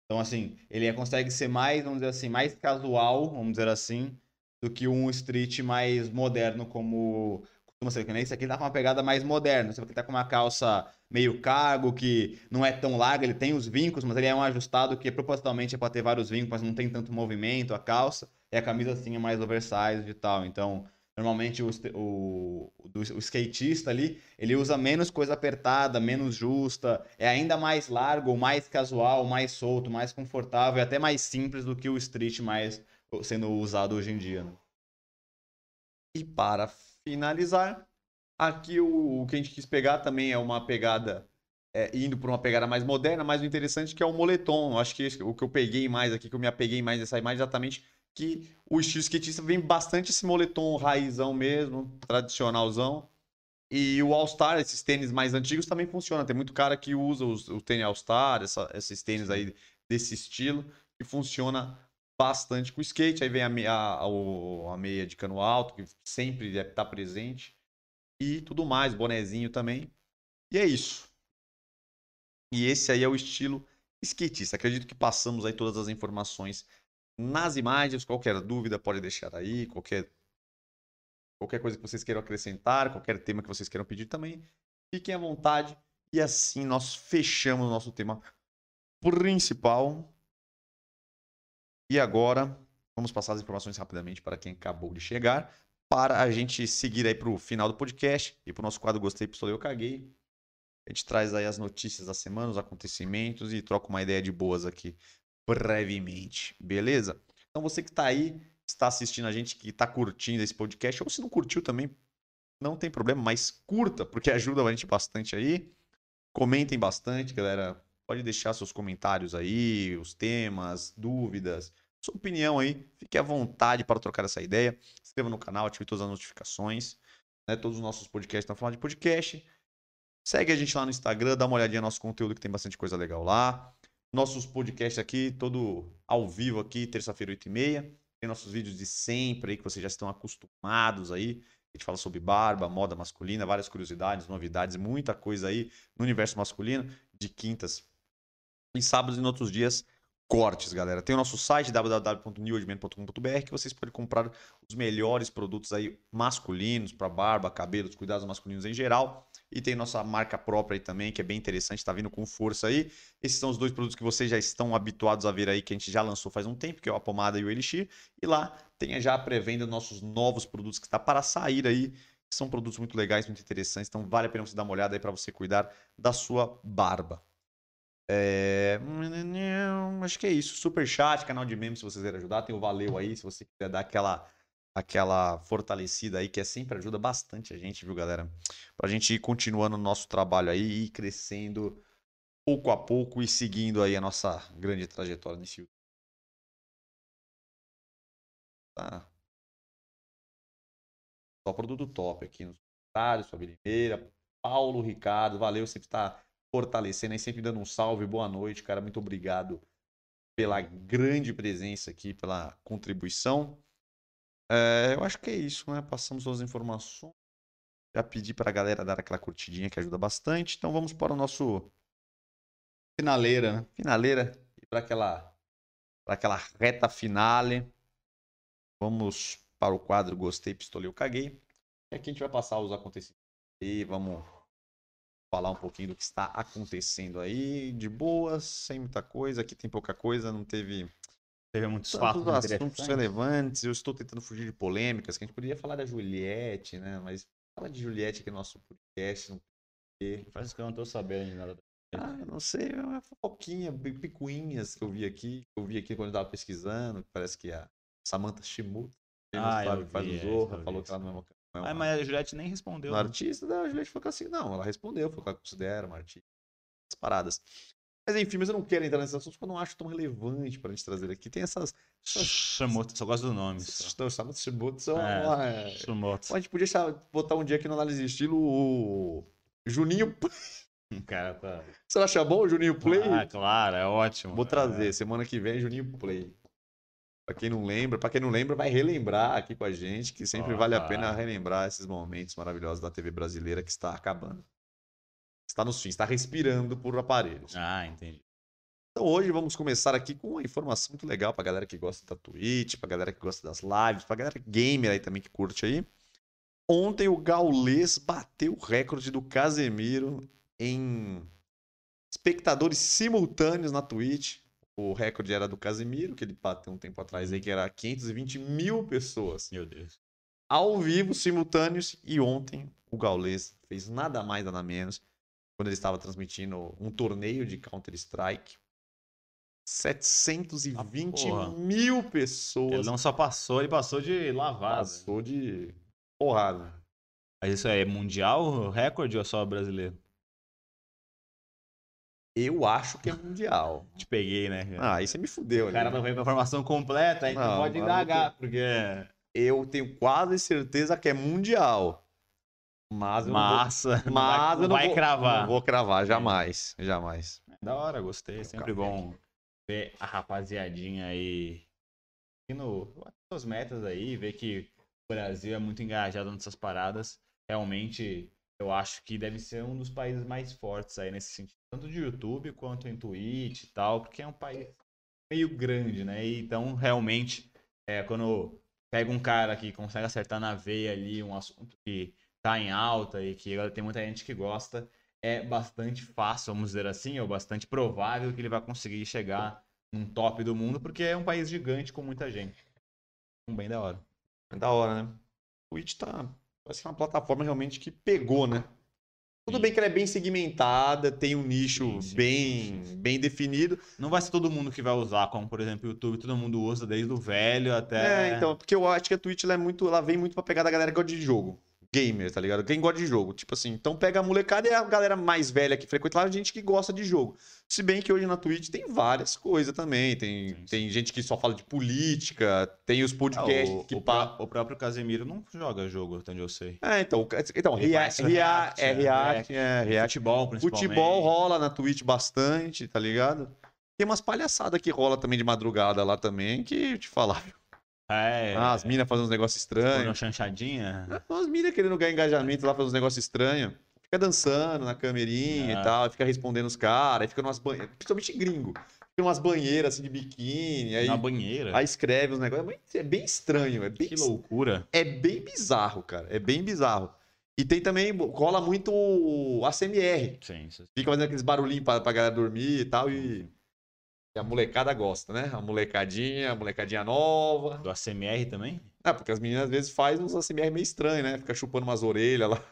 Então, assim, ele consegue ser mais, vamos dizer assim, mais casual, vamos dizer assim, do que um street mais moderno, como costuma ser. Esse aqui tá com uma pegada mais moderna. Você tá com uma calça meio cargo, que não é tão larga, ele tem os vincos, mas ele é um ajustado que propositalmente é para ter vários vincos, mas não tem tanto movimento a calça. E a camisa assim é mais oversized e tal. Então, normalmente o, o, o, skatista ali, ele usa menos coisa apertada, menos justa, é ainda mais largo, mais casual, mais solto, mais confortável, e até mais simples do que o street mais sendo usado hoje em dia. Né? E para finalizar, aqui o, o, que a gente quis pegar também é uma pegada, é, indo por uma pegada mais moderna, mas o interessante é que é o moletom. Acho que o que eu peguei mais aqui, que eu me apeguei mais nessa imagem, exatamente que o estilo skatista vem bastante esse moletom raizão mesmo, tradicionalzão. E o All-Star, esses tênis mais antigos, também funciona. Tem muito cara que usa os, o tênis All-Star, esses tênis aí desse estilo, que funciona bastante com o skate. Aí vem a, meia, a, a meia de cano alto, que sempre deve estar presente. E tudo mais, bonezinho também. E é isso. E esse aí é o estilo skatista. Acredito que passamos aí todas as informações nas imagens. Qualquer dúvida pode deixar aí. Qualquer, qualquer coisa que vocês queiram acrescentar, qualquer tema que vocês queiram pedir também. Fiquem à vontade. E assim nós fechamos o nosso tema principal. E agora, vamos passar as informações rapidamente para quem acabou de chegar, para a gente seguir aí para o final do podcast e para o nosso quadro Gostei, Pistolei, Eu Caguei. A gente traz aí as notícias da semana, os acontecimentos e troca uma ideia de boas aqui brevemente, beleza? Então você que está aí, está assistindo a gente, que está curtindo esse podcast, ou se não curtiu também, não tem problema, mas curta, porque ajuda a gente bastante aí. Comentem bastante, galera. Pode deixar seus comentários aí, os temas, dúvidas, sua opinião aí. Fique à vontade para trocar essa ideia. Se inscreva no canal, ative todas as notificações. Né? Todos os nossos podcasts estão falando de podcast. Segue a gente lá no Instagram, dá uma olhadinha no nosso conteúdo que tem bastante coisa legal lá. Nossos podcasts aqui, todo ao vivo aqui, terça-feira, 8h30. Tem nossos vídeos de sempre aí, que vocês já estão acostumados aí. A gente fala sobre barba, moda masculina, várias curiosidades, novidades, muita coisa aí no universo masculino, de quintas em sábados e em outros dias cortes, galera. Tem o nosso site www.newordman.com.br que vocês podem comprar os melhores produtos aí masculinos para barba, cabelos, cuidados masculinos em geral. E tem nossa marca própria aí também, que é bem interessante, está vindo com força aí. Esses são os dois produtos que vocês já estão habituados a ver aí, que a gente já lançou faz um tempo, que é a pomada e o Elixir. E lá tem já a pré-venda nossos novos produtos que está para sair aí. São produtos muito legais, muito interessantes, então vale a pena você dar uma olhada aí para você cuidar da sua barba. É... Acho que é isso. Super chat, canal de memes se vocês quiserem ajudar. Tem o Valeu aí, se você quiser dar aquela, aquela fortalecida aí, que é sempre ajuda bastante a gente, viu, galera? Pra gente ir continuando o nosso trabalho aí, ir crescendo pouco a pouco e seguindo aí a nossa grande trajetória nesse YouTube. Tá. Só produto top aqui nos comentários, Limeira, Paulo Ricardo, valeu, sempre está fortalecendo aí, sempre dando um salve, boa noite, cara. Muito obrigado pela grande presença aqui, pela contribuição. É, eu acho que é isso, né? Passamos as informações. Já pedi para a galera dar aquela curtidinha que ajuda bastante. Então vamos para o nosso finaleira, né? Finaleira e para aquela para aquela reta finale. Vamos para o quadro Gostei, Pistolei, Caguei. E aqui a gente vai passar os acontecimentos e vamos falar um pouquinho do que está acontecendo aí, de boas, sem muita coisa. Aqui tem pouca coisa, não teve. Teve muitos fatos assuntos relevantes. Eu estou tentando fugir de polêmicas, que a gente poderia falar da Juliette, né? Mas fala de Juliette aqui no nosso podcast. Não Faz que eu não estou sabendo de nada. Ah, não sei, é uma fofoquinha, picuinhas que eu vi aqui, que eu vi aqui quando eu estava pesquisando, parece que a Samantha Shimuta, ah, sabe, faz o Zorra, falou que ela não é uma ah, mas a Juliette nem respondeu. No né? artista, a Juliette falou assim, não, ela respondeu, falou que ela considera uma artista. As paradas. Mas enfim, mas eu não quero entrar nesses assuntos porque eu não acho tão relevante pra gente trazer aqui. Tem essas. essas... Só gosto do nome. Não, Chamoto são. É. A gente podia botar um dia aqui no análise de estilo o Juninho. Cara, tá. Você acha bom o Juninho Play? Ah, claro, é ótimo. Vou trazer. É. Semana que vem, Juninho Play. Para quem não lembra, para quem não lembra, vai relembrar aqui com a gente, que sempre vale a pena relembrar esses momentos maravilhosos da TV brasileira que está acabando. Está nos fins, está respirando por aparelhos. Ah, entendi. Então hoje vamos começar aqui com uma informação muito legal pra galera que gosta da Twitch, pra galera que gosta das lives, pra galera gamer aí também que curte aí. Ontem o Gaules bateu o recorde do Casemiro em espectadores simultâneos na Twitch. O recorde era do Casemiro, que ele bateu um tempo atrás aí, que era 520 mil pessoas Meu Deus. ao vivo, simultâneos. E ontem o Gaules fez nada mais, nada menos, quando ele estava transmitindo um torneio de Counter-Strike. 720 Ah, mil pessoas. Ele não só passou, ele passou de lavada. passou de porrada. Mas isso é mundial, o recorde ou é só brasileiro? Eu acho que é mundial. Te peguei, né? Ah, aí você me fudeu. o cara ali. não veio com a informação completa, aí Não, pode indagar, porque. Eu tenho quase certeza que é mundial. Mas eu vou- Massa. não Mas vai, eu não vai vou, cravar. Não vou cravar, jamais. Jamais. Da hora, gostei. Sempre café bom ver a rapaziadinha aí no suas metas aí, ver que o Brasil é muito engajado nessas paradas. Realmente, eu acho que deve ser um dos países mais fortes aí nesse sentido, tanto de YouTube quanto em Twitch e tal, porque é um país meio grande, né? Então, realmente, é, quando pega um cara que consegue acertar na veia ali um assunto que tá em alta e que tem muita gente que gosta, é bastante fácil, vamos dizer assim, ou bastante provável que ele vai conseguir chegar num top do mundo, porque é um país gigante com muita gente. Um bem da hora. É da hora, né? Twitch tá. Vai ser uma plataforma realmente que pegou, né? Tudo bem que ela é bem segmentada, tem um nicho Sim, sim, bem, sim, bem definido. Não vai ser todo mundo que vai usar, como por exemplo o YouTube, todo mundo usa, desde o velho até. É, então, porque eu acho que a Twitch ela é muito. Ela vem muito pra pegar da galera que gosta de jogo. Gamer, tá ligado? Quem gosta de jogo. Tipo assim, então pega a molecada e a galera mais velha que frequenta lá, a gente que gosta de jogo. Se bem que hoje na Twitch tem várias coisas também. Tem, Sim, sim. tem gente que só fala de política, tem os Ah, podcasts o, que o, pa- o próprio Casemiro não joga jogo, onde eu sei. É, então, então Ele rea, faz rea, react, é é, react, é react. Futebol, principalmente. Futebol rola na Twitch bastante, tá ligado? Tem umas palhaçadas que rola também de madrugada lá também, que eu te falar. É. Ah, as minas fazem uns negócios uma estranhos. chanchadinha. As minas querendo ganhar engajamento lá, fazendo uns negócios estranhos. Fica dançando na camerinha Ah. e tal, fica respondendo os caras, aí fica numas banheiras, principalmente gringo. Fica numas banheiras assim de biquíni, aí, Na banheira. aí escreve os negócios. É bem- É bem estranho, é bem que loucura. é bem bizarro, cara. É bem bizarro. E tem também, rola muito o ACMR. Sim, isso- Fica fazendo aqueles barulhinhos pra, pra galera dormir e tal. E, e a molecada gosta, né? A molecadinha, a molecadinha nova. do ACMR também? Ah, porque as meninas às vezes fazem uns ACMR meio estranhos, né? Fica chupando umas orelhas lá.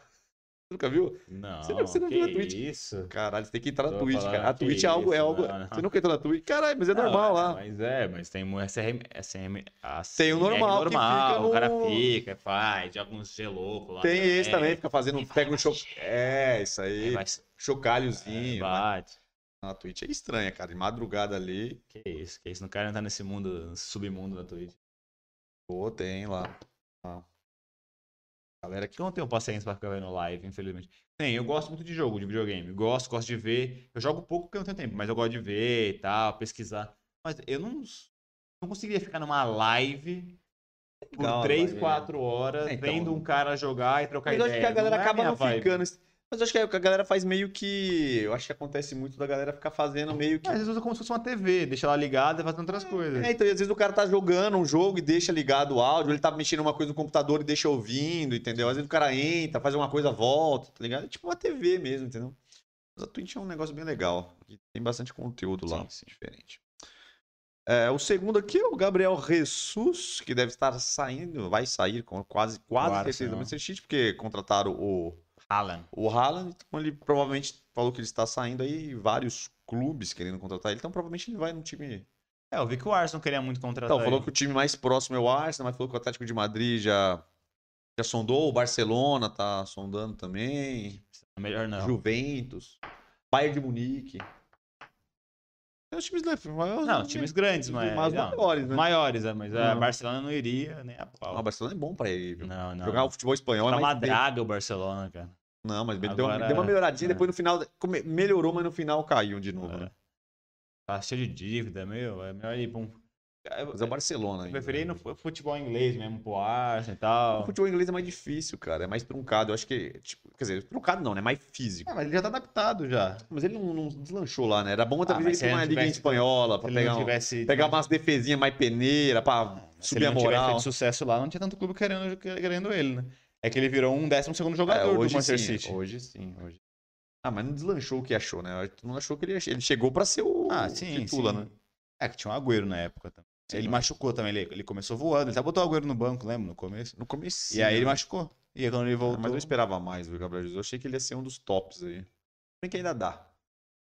Você nunca viu? Não, Você não- você não viu a Twitch? isso? Caralho, você tem que entrar na Twitch, cara. A Twitch é algo. É isso, algo... não, não. Você nunca entrou na Twitch? Caralho, mas é Não, normal lá. Mas é, mas tem um SM, SM, Tem o normal que normal, o cara fica, faz, joga uns gelouco lá. Tem esse também, fica fazendo. E Pega um choc. É, isso aí. Vai, Chocalhozinho. né? bate. Na Twitch é estranha, cara. De madrugada ali. Que isso, que isso. Não quero entrar nesse mundo, nesse submundo da Twitch. Pô, tem lá. Ah. Galera que. Eu não tenho paciência pra ficar vendo live, infelizmente. Tem, eu gosto muito de jogo, de videogame. Gosto, gosto de ver. Eu jogo pouco porque eu não tenho tempo, mas eu gosto de ver e tal, pesquisar. Mas eu não, não conseguiria ficar numa live por Legal, 3, vai, 4 horas É, então. vendo um cara jogar e trocar Mas ideia. acho que a galera Não é acaba minha não vibe. ficando. Mas eu acho que a galera faz meio que. Eu acho que acontece muito da galera ficar fazendo meio que. Mas às vezes usa como se fosse uma TV, deixa ela ligada e fazendo outras coisas. É, então, às vezes o cara tá jogando um jogo e deixa ligado o áudio, ele tá mexendo uma coisa no computador e deixa ouvindo, entendeu? Às vezes o cara entra, faz uma coisa, volta, tá ligado? É tipo uma TV mesmo, entendeu? Mas a Twitch é um negócio bem legal. e Tem bastante conteúdo lá, Sim, sim. diferente. É, o segundo aqui é o Gabriel Jesus, que deve estar saindo, vai sair com quase, quase Claro, certeza do. Manchester City, porque contrataram o, Haaland. o Haaland, então ele provavelmente falou que ele está saindo aí, vários clubes querendo contratar ele, então provavelmente ele vai no time É, eu vi que o Arsenal queria muito contratar então, falou ele. que o time mais próximo é o Arsenal, mas falou que o Atlético de Madrid já, já sondou, o Barcelona tá sondando também, Melhor não. Juventus, Bayern de Munique. É os times da Não, times grandes, mas. mas não, maiores, né? Maiores, é, mas a Não. Barcelona não iria nem a Ah, pau. o Barcelona é bom pra ele, viu? Não, não. Jogar o futebol espanhol é Tá uma mais bem. draga o Barcelona, cara. Não, mas ele deu, uma- Agora- deu uma melhoradinha, é. depois no final melhorou, mas no final caiu de novo, É. né? Tá cheio de dívida, meu. É melhor ir pra um. Mas é o Barcelona. Eu ainda. preferi ir no fu- futebol inglês mesmo, pro Arsenal e O tal. futebol inglês é mais difícil, cara. É mais truncado. Eu acho que. Tipo, quer dizer, truncado não, né? Mais físico. Ah, mas ele já tá adaptado já. Mas ele não, não deslanchou lá, né? Era bom Ah, talvez mas ele ele uma não liga tivesse- espanhola pra ele pegar, não um- tivesse. pegar umas defesinhas mais peneira, pra se subir ele a não tivesse moral. feito sucesso lá, não tinha tanto clube querendo, querendo ele, né? É que ele virou um décimo segundo É, jogador do hoje Manchester sim, City. Hoje sim, hoje. Ah, mas não deslanchou o que achou, né? Mundo achou que ele, ele chegou pra ser o Ah, sim, titula, sim. né? É que tinha um Agüero na época também. Sim, ele mas- machucou também, ele, ele começou voando, ele até botou o Agüero no banco, lembra? No começo. No começo. e aí ele machucou. E aí quando ele Ah, voltou. mas eu esperava mais do Gabriel Jesus. Eu achei que ele ia ser um dos tops aí. Bem que ainda dá.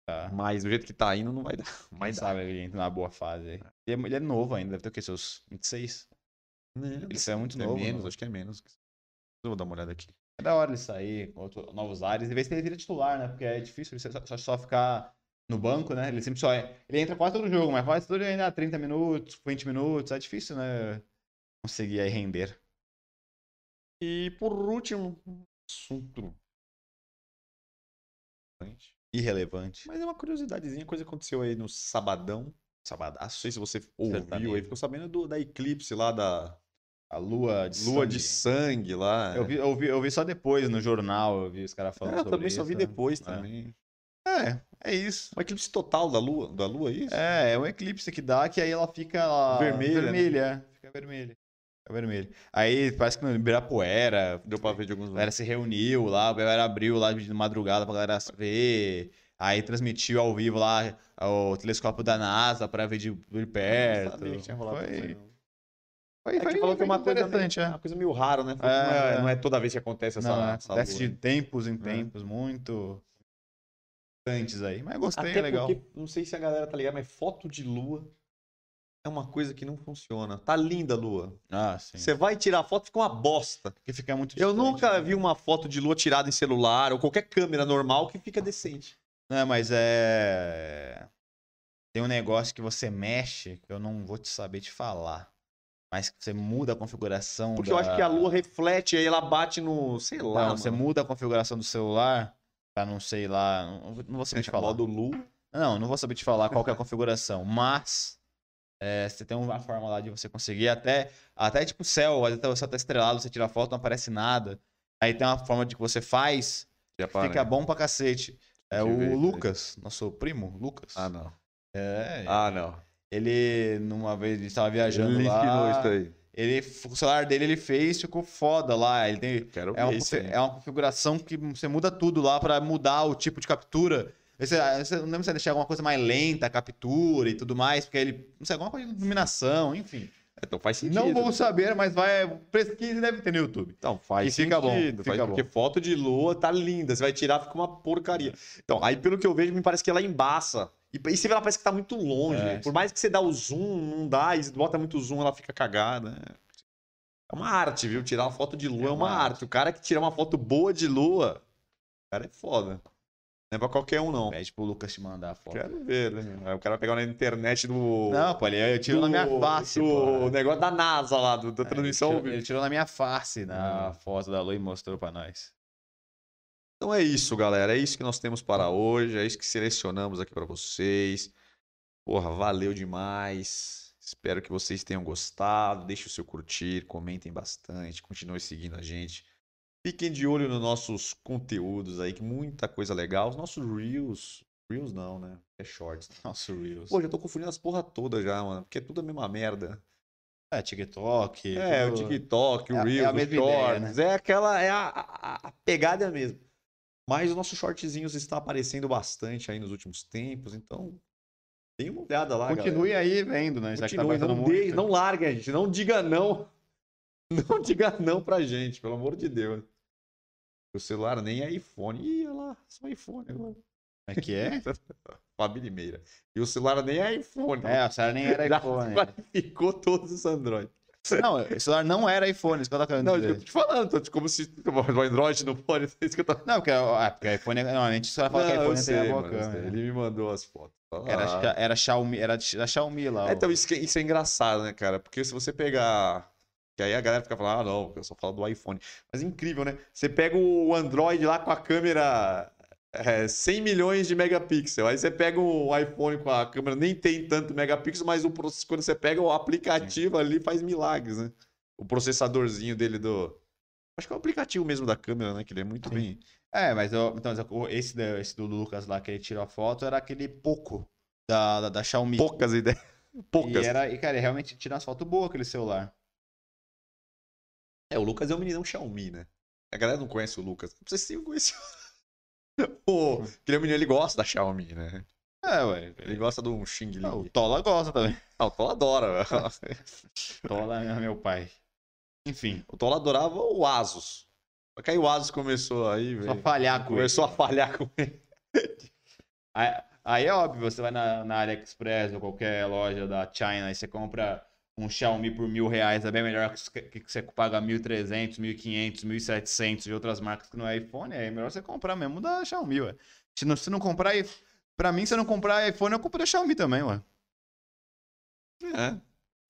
Tá. Mas do jeito que tá indo, não vai dar. Quem Mas dá. sabe ele entra numa boa fase aí. Ele é, ele é novo ainda, deve ter o quê? Seus 26? Ele saiu muito é novo. menos, né? acho que é menos. Eu vou dar uma olhada aqui. É da hora ele sair com outro- novos ares e ver se ele vira titular, né? Porque é difícil ele só, só ficar no banco, né? Ele sempre só é. Ele entra quase todo jogo, mas quase todo ainda dá 30 minutos, 20 minutos. É difícil, né? Conseguir aí render. E por último, assunto. Irrelevante. Mas é uma curiosidadezinha, coisa que aconteceu aí no sabadão. Não Sabadaço. sei se você ouviu aí, ficou sabendo do, da eclipse lá, da A lua de lua sangue. de sangue lá. Eu vi, eu, vi, eu vi só depois no jornal, eu vi os caras falando É, eu sobre também isso. só vi né? depois É. também. É, é isso. Um eclipse total da lua, da lua, é isso? É, é um eclipse que dá, que aí ela fica Vermelha, né? vermelha. é. Fica vermelha. Fica vermelha. Aí parece que no Ibirapuera, Deu pra ver de alguns a galera se reuniu lá, a galera abriu lá de madrugada pra galera ver. Aí transmitiu ao vivo lá o telescópio da NASA pra ver de, de Eu perto. não sabia que tinha rolado Foi-. Foi, É que falou que é uma coisa, interessante, é. uma coisa meio rara, né? Não É, é, é. não é toda vez que acontece essa, Não, é. essa Desce né? de tempos em tempos, muito antes aí. Mas gostei, Até legal. porque, não sei se a galera tá ligada, mas foto de lua é uma coisa que não funciona. Tá linda a lua. Ah, sim. Você vai tirar foto, fica uma bosta. Porque fica muito Eu distante, nunca né? vi uma foto de lua tirada em celular ou qualquer câmera normal que fica decente. Não, mas é. Tem um negócio que você mexe que eu não vou te saber te falar. Mas você muda a configuração. Porque da... eu acho que a lua reflete aí ela bate no, sei lá, Não, você mano. muda a configuração do celular pra não sei lá. Não, vou saber te falar. modo lua. Não, não vou saber te falar qual que é a configuração. Mas é, você tem uma forma lá de você conseguir até. Até tipo céu, o céu tá estrelado, você tira foto, não aparece nada. Aí tem uma forma de que você faz, Já fica bom pra cacete. É ver o aí. Lucas, nosso primo, Lucas. Ah, não. É, Ah, não. ele, numa vez, a gente tava viajando Ele lá. ensinou isso aí. Ele, o celular dele ele fez, ficou foda lá. Ele tem, Quero é, uma, é uma configuração que você muda tudo lá pra mudar o tipo de captura. Você, você não lembra se deixar alguma coisa mais lenta, a captura e tudo mais, porque ele. Não sei, alguma coisa de iluminação, enfim. Então faz sentido. Não vou saber, mas vai. Pesquise deve ter no YouTube. Então, faz E fica bom, sentido, fica faz- bom. Porque foto de lua tá linda. Você vai tirar, fica uma porcaria. Então, aí pelo que eu vejo, me parece que ela embaça. E, e você vê, ela parece que tá muito longe. É, Por mais que você dá o zoom, não dá. E você bota muito zoom, ela fica cagada. É uma arte, viu? Tirar uma foto de lua é É uma, uma arte. O cara que tira uma foto boa de lua, o cara é foda. Não é pra qualquer um, não. Pede pro Lucas te mandar a foto. Quero ver, né? Aí o cara vai pegar na internet do. Não, pô, ele eu tiro na minha face, pô. negócio da NASA lá, do, da É, transmissão. Ele tirou, ele tirou na minha face na Hum. foto da lua e mostrou pra nós. Então é isso, galera. É isso que nós temos para hoje. É isso que selecionamos aqui para vocês. Porra, valeu demais. Espero que vocês tenham gostado. Deixe o seu curtir, comentem bastante, continuem seguindo a gente. Fiquem de olho nos nossos conteúdos aí, que muita coisa legal. Os nossos Reels. Reels não, né? É Shorts. Nosso Reels. Pô, já tô confundindo as porra toda já, mano. Porque é tudo a mesma merda. É, TikTok. É, o tudo- TikTok, o É é Reels, a o mesma ideia, Shorts. É aquela, é a, a, a pegada mesmo. Mas os nossos shortzinhos estão aparecendo bastante aí nos últimos tempos, então dê uma olhada lá, Continue aí vendo, né? galera. Já tá Continue, passando não, muito. não largue a gente, não diga não. Não diga não pra gente, pelo amor de Deus. O celular nem é iPhone. Ih, olha lá, só iPhone agora. É que é? Fabi Limeira. E o celular nem é iPhone. É, o celular nem era Já iPhone. Ficou todos os Android. Não, o celular não era iPhone, isso que eu querendo Não, eu tô te falando, tô te- como se o Android não pode. É isso que eu tô Não, porque, ah, porque iPhone, normalmente só fala que Não, eu iPhone tem sei, a boa mano, câmera. Ele me mandou as fotos. Ah. Era, era Xiaomi, era da Xiaomi lá. É, então, isso, que- isso é engraçado, né, cara? Porque se você pegar. Que aí a galera fica falando, ah, não, eu só falo do iPhone. Mas é incrível, né? Você pega o Android lá com a câmera é, 100 milhões de megapixels. Aí você pega um iPhone com a câmera, nem tem tanto megapixels, mas o, quando você pega o aplicativo ali, faz milagres, né? O processadorzinho dele do. Acho que é o aplicativo mesmo da câmera, né? Que ele é muito Sim. bem. É, mas eu- então, o- esse, esse do Lucas lá que ele tirou a foto era aquele Poco da, da, da Xiaomi. Poucas ideias. Poucas. E, era, e, cara, ele realmente tira umas fotos boas aquele celular. É, o Lucas é um meninão Xiaomi, né? A galera não conhece o Lucas. Vocês sim conhecem. o... Menino, ele gosta da Xiaomi, né? É, ué. Ele gosta do Xing Ling. Ah, o Tola gosta também. Ah, o Tola adora. Tola é meu pai. Enfim, o Tola adorava o Asus. Só que aí o Asus começou aí, só velho. falhar com ele. Começou a falhar com ele. Aí, aí é óbvio, você vai na, na AliExpress ou qualquer loja da China e você compra um Xiaomi por mil reais, é bem melhor que, você paga 1.300, 1.500, 1.700 de outras marcas que não é iPhone, é melhor você comprar mesmo da Xiaomi, ué. Se não, se não comprar, pra mim, se não comprar iPhone, eu compro da Xiaomi também, ué. É.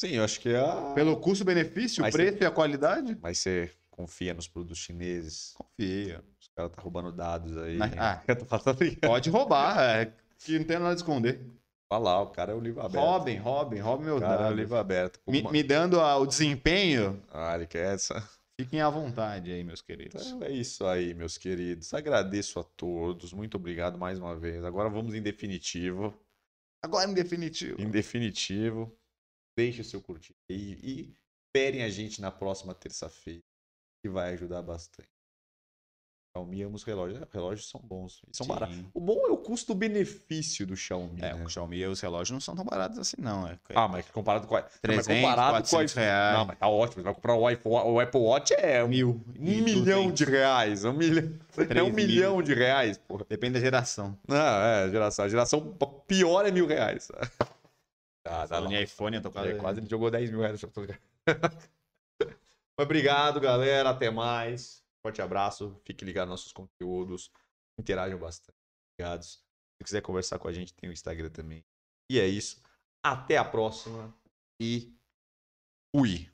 Sim, eu acho que é a... Pelo custo-benefício, o preço e a qualidade, Mas você confia nos produtos chineses. confia. Os caras tá roubando dados aí. Mas- ah. Ligado. Pode roubar, é, que não tem nada a esconder. Olha lá, o cara é o livro aberto. Roubem, roubem, roubem O meus cara é o livro aberto. Me, Uma- me dando a- o desempenho, Ah, ele quer essa. fiquem à vontade aí, meus queridos. Então é isso aí, meus queridos. Agradeço a todos. Muito obrigado mais uma vez. Agora vamos em definitivo. Agora, em definitivo. Em definitivo, deixe o seu curtir e, e esperem a gente na próxima terça-feira, que vai ajudar bastante. Xiaomi ama os relógios. É, Os relógios são bons. São Sim. baratos. O bom é o custo-benefício do Xiaomi. É, né? o Xiaomi e os relógios não são tão baratos assim, não. É, Ah, mas comparado com a. Não, mas 300, comparado 400 com reais. Não, mas tá ótimo. Você vai comprar o, iPhone, o Apple Watch é mil. um milhão 200. de reais. Um milhão. É um milhão de reais, porra. Depende da geração. Não, é, geração. A geração pior é mil reais. Ah, tá em iPhone, eu tô quase... É, quase ele jogou 10 mil reais. no. Obrigado, galera. Até mais. Forte abraço. Fique ligado nos nossos conteúdos. Interajam bastante. Obrigado. Se quiser conversar com a gente, tem o Instagram também. E é isso. Até a próxima. E fui.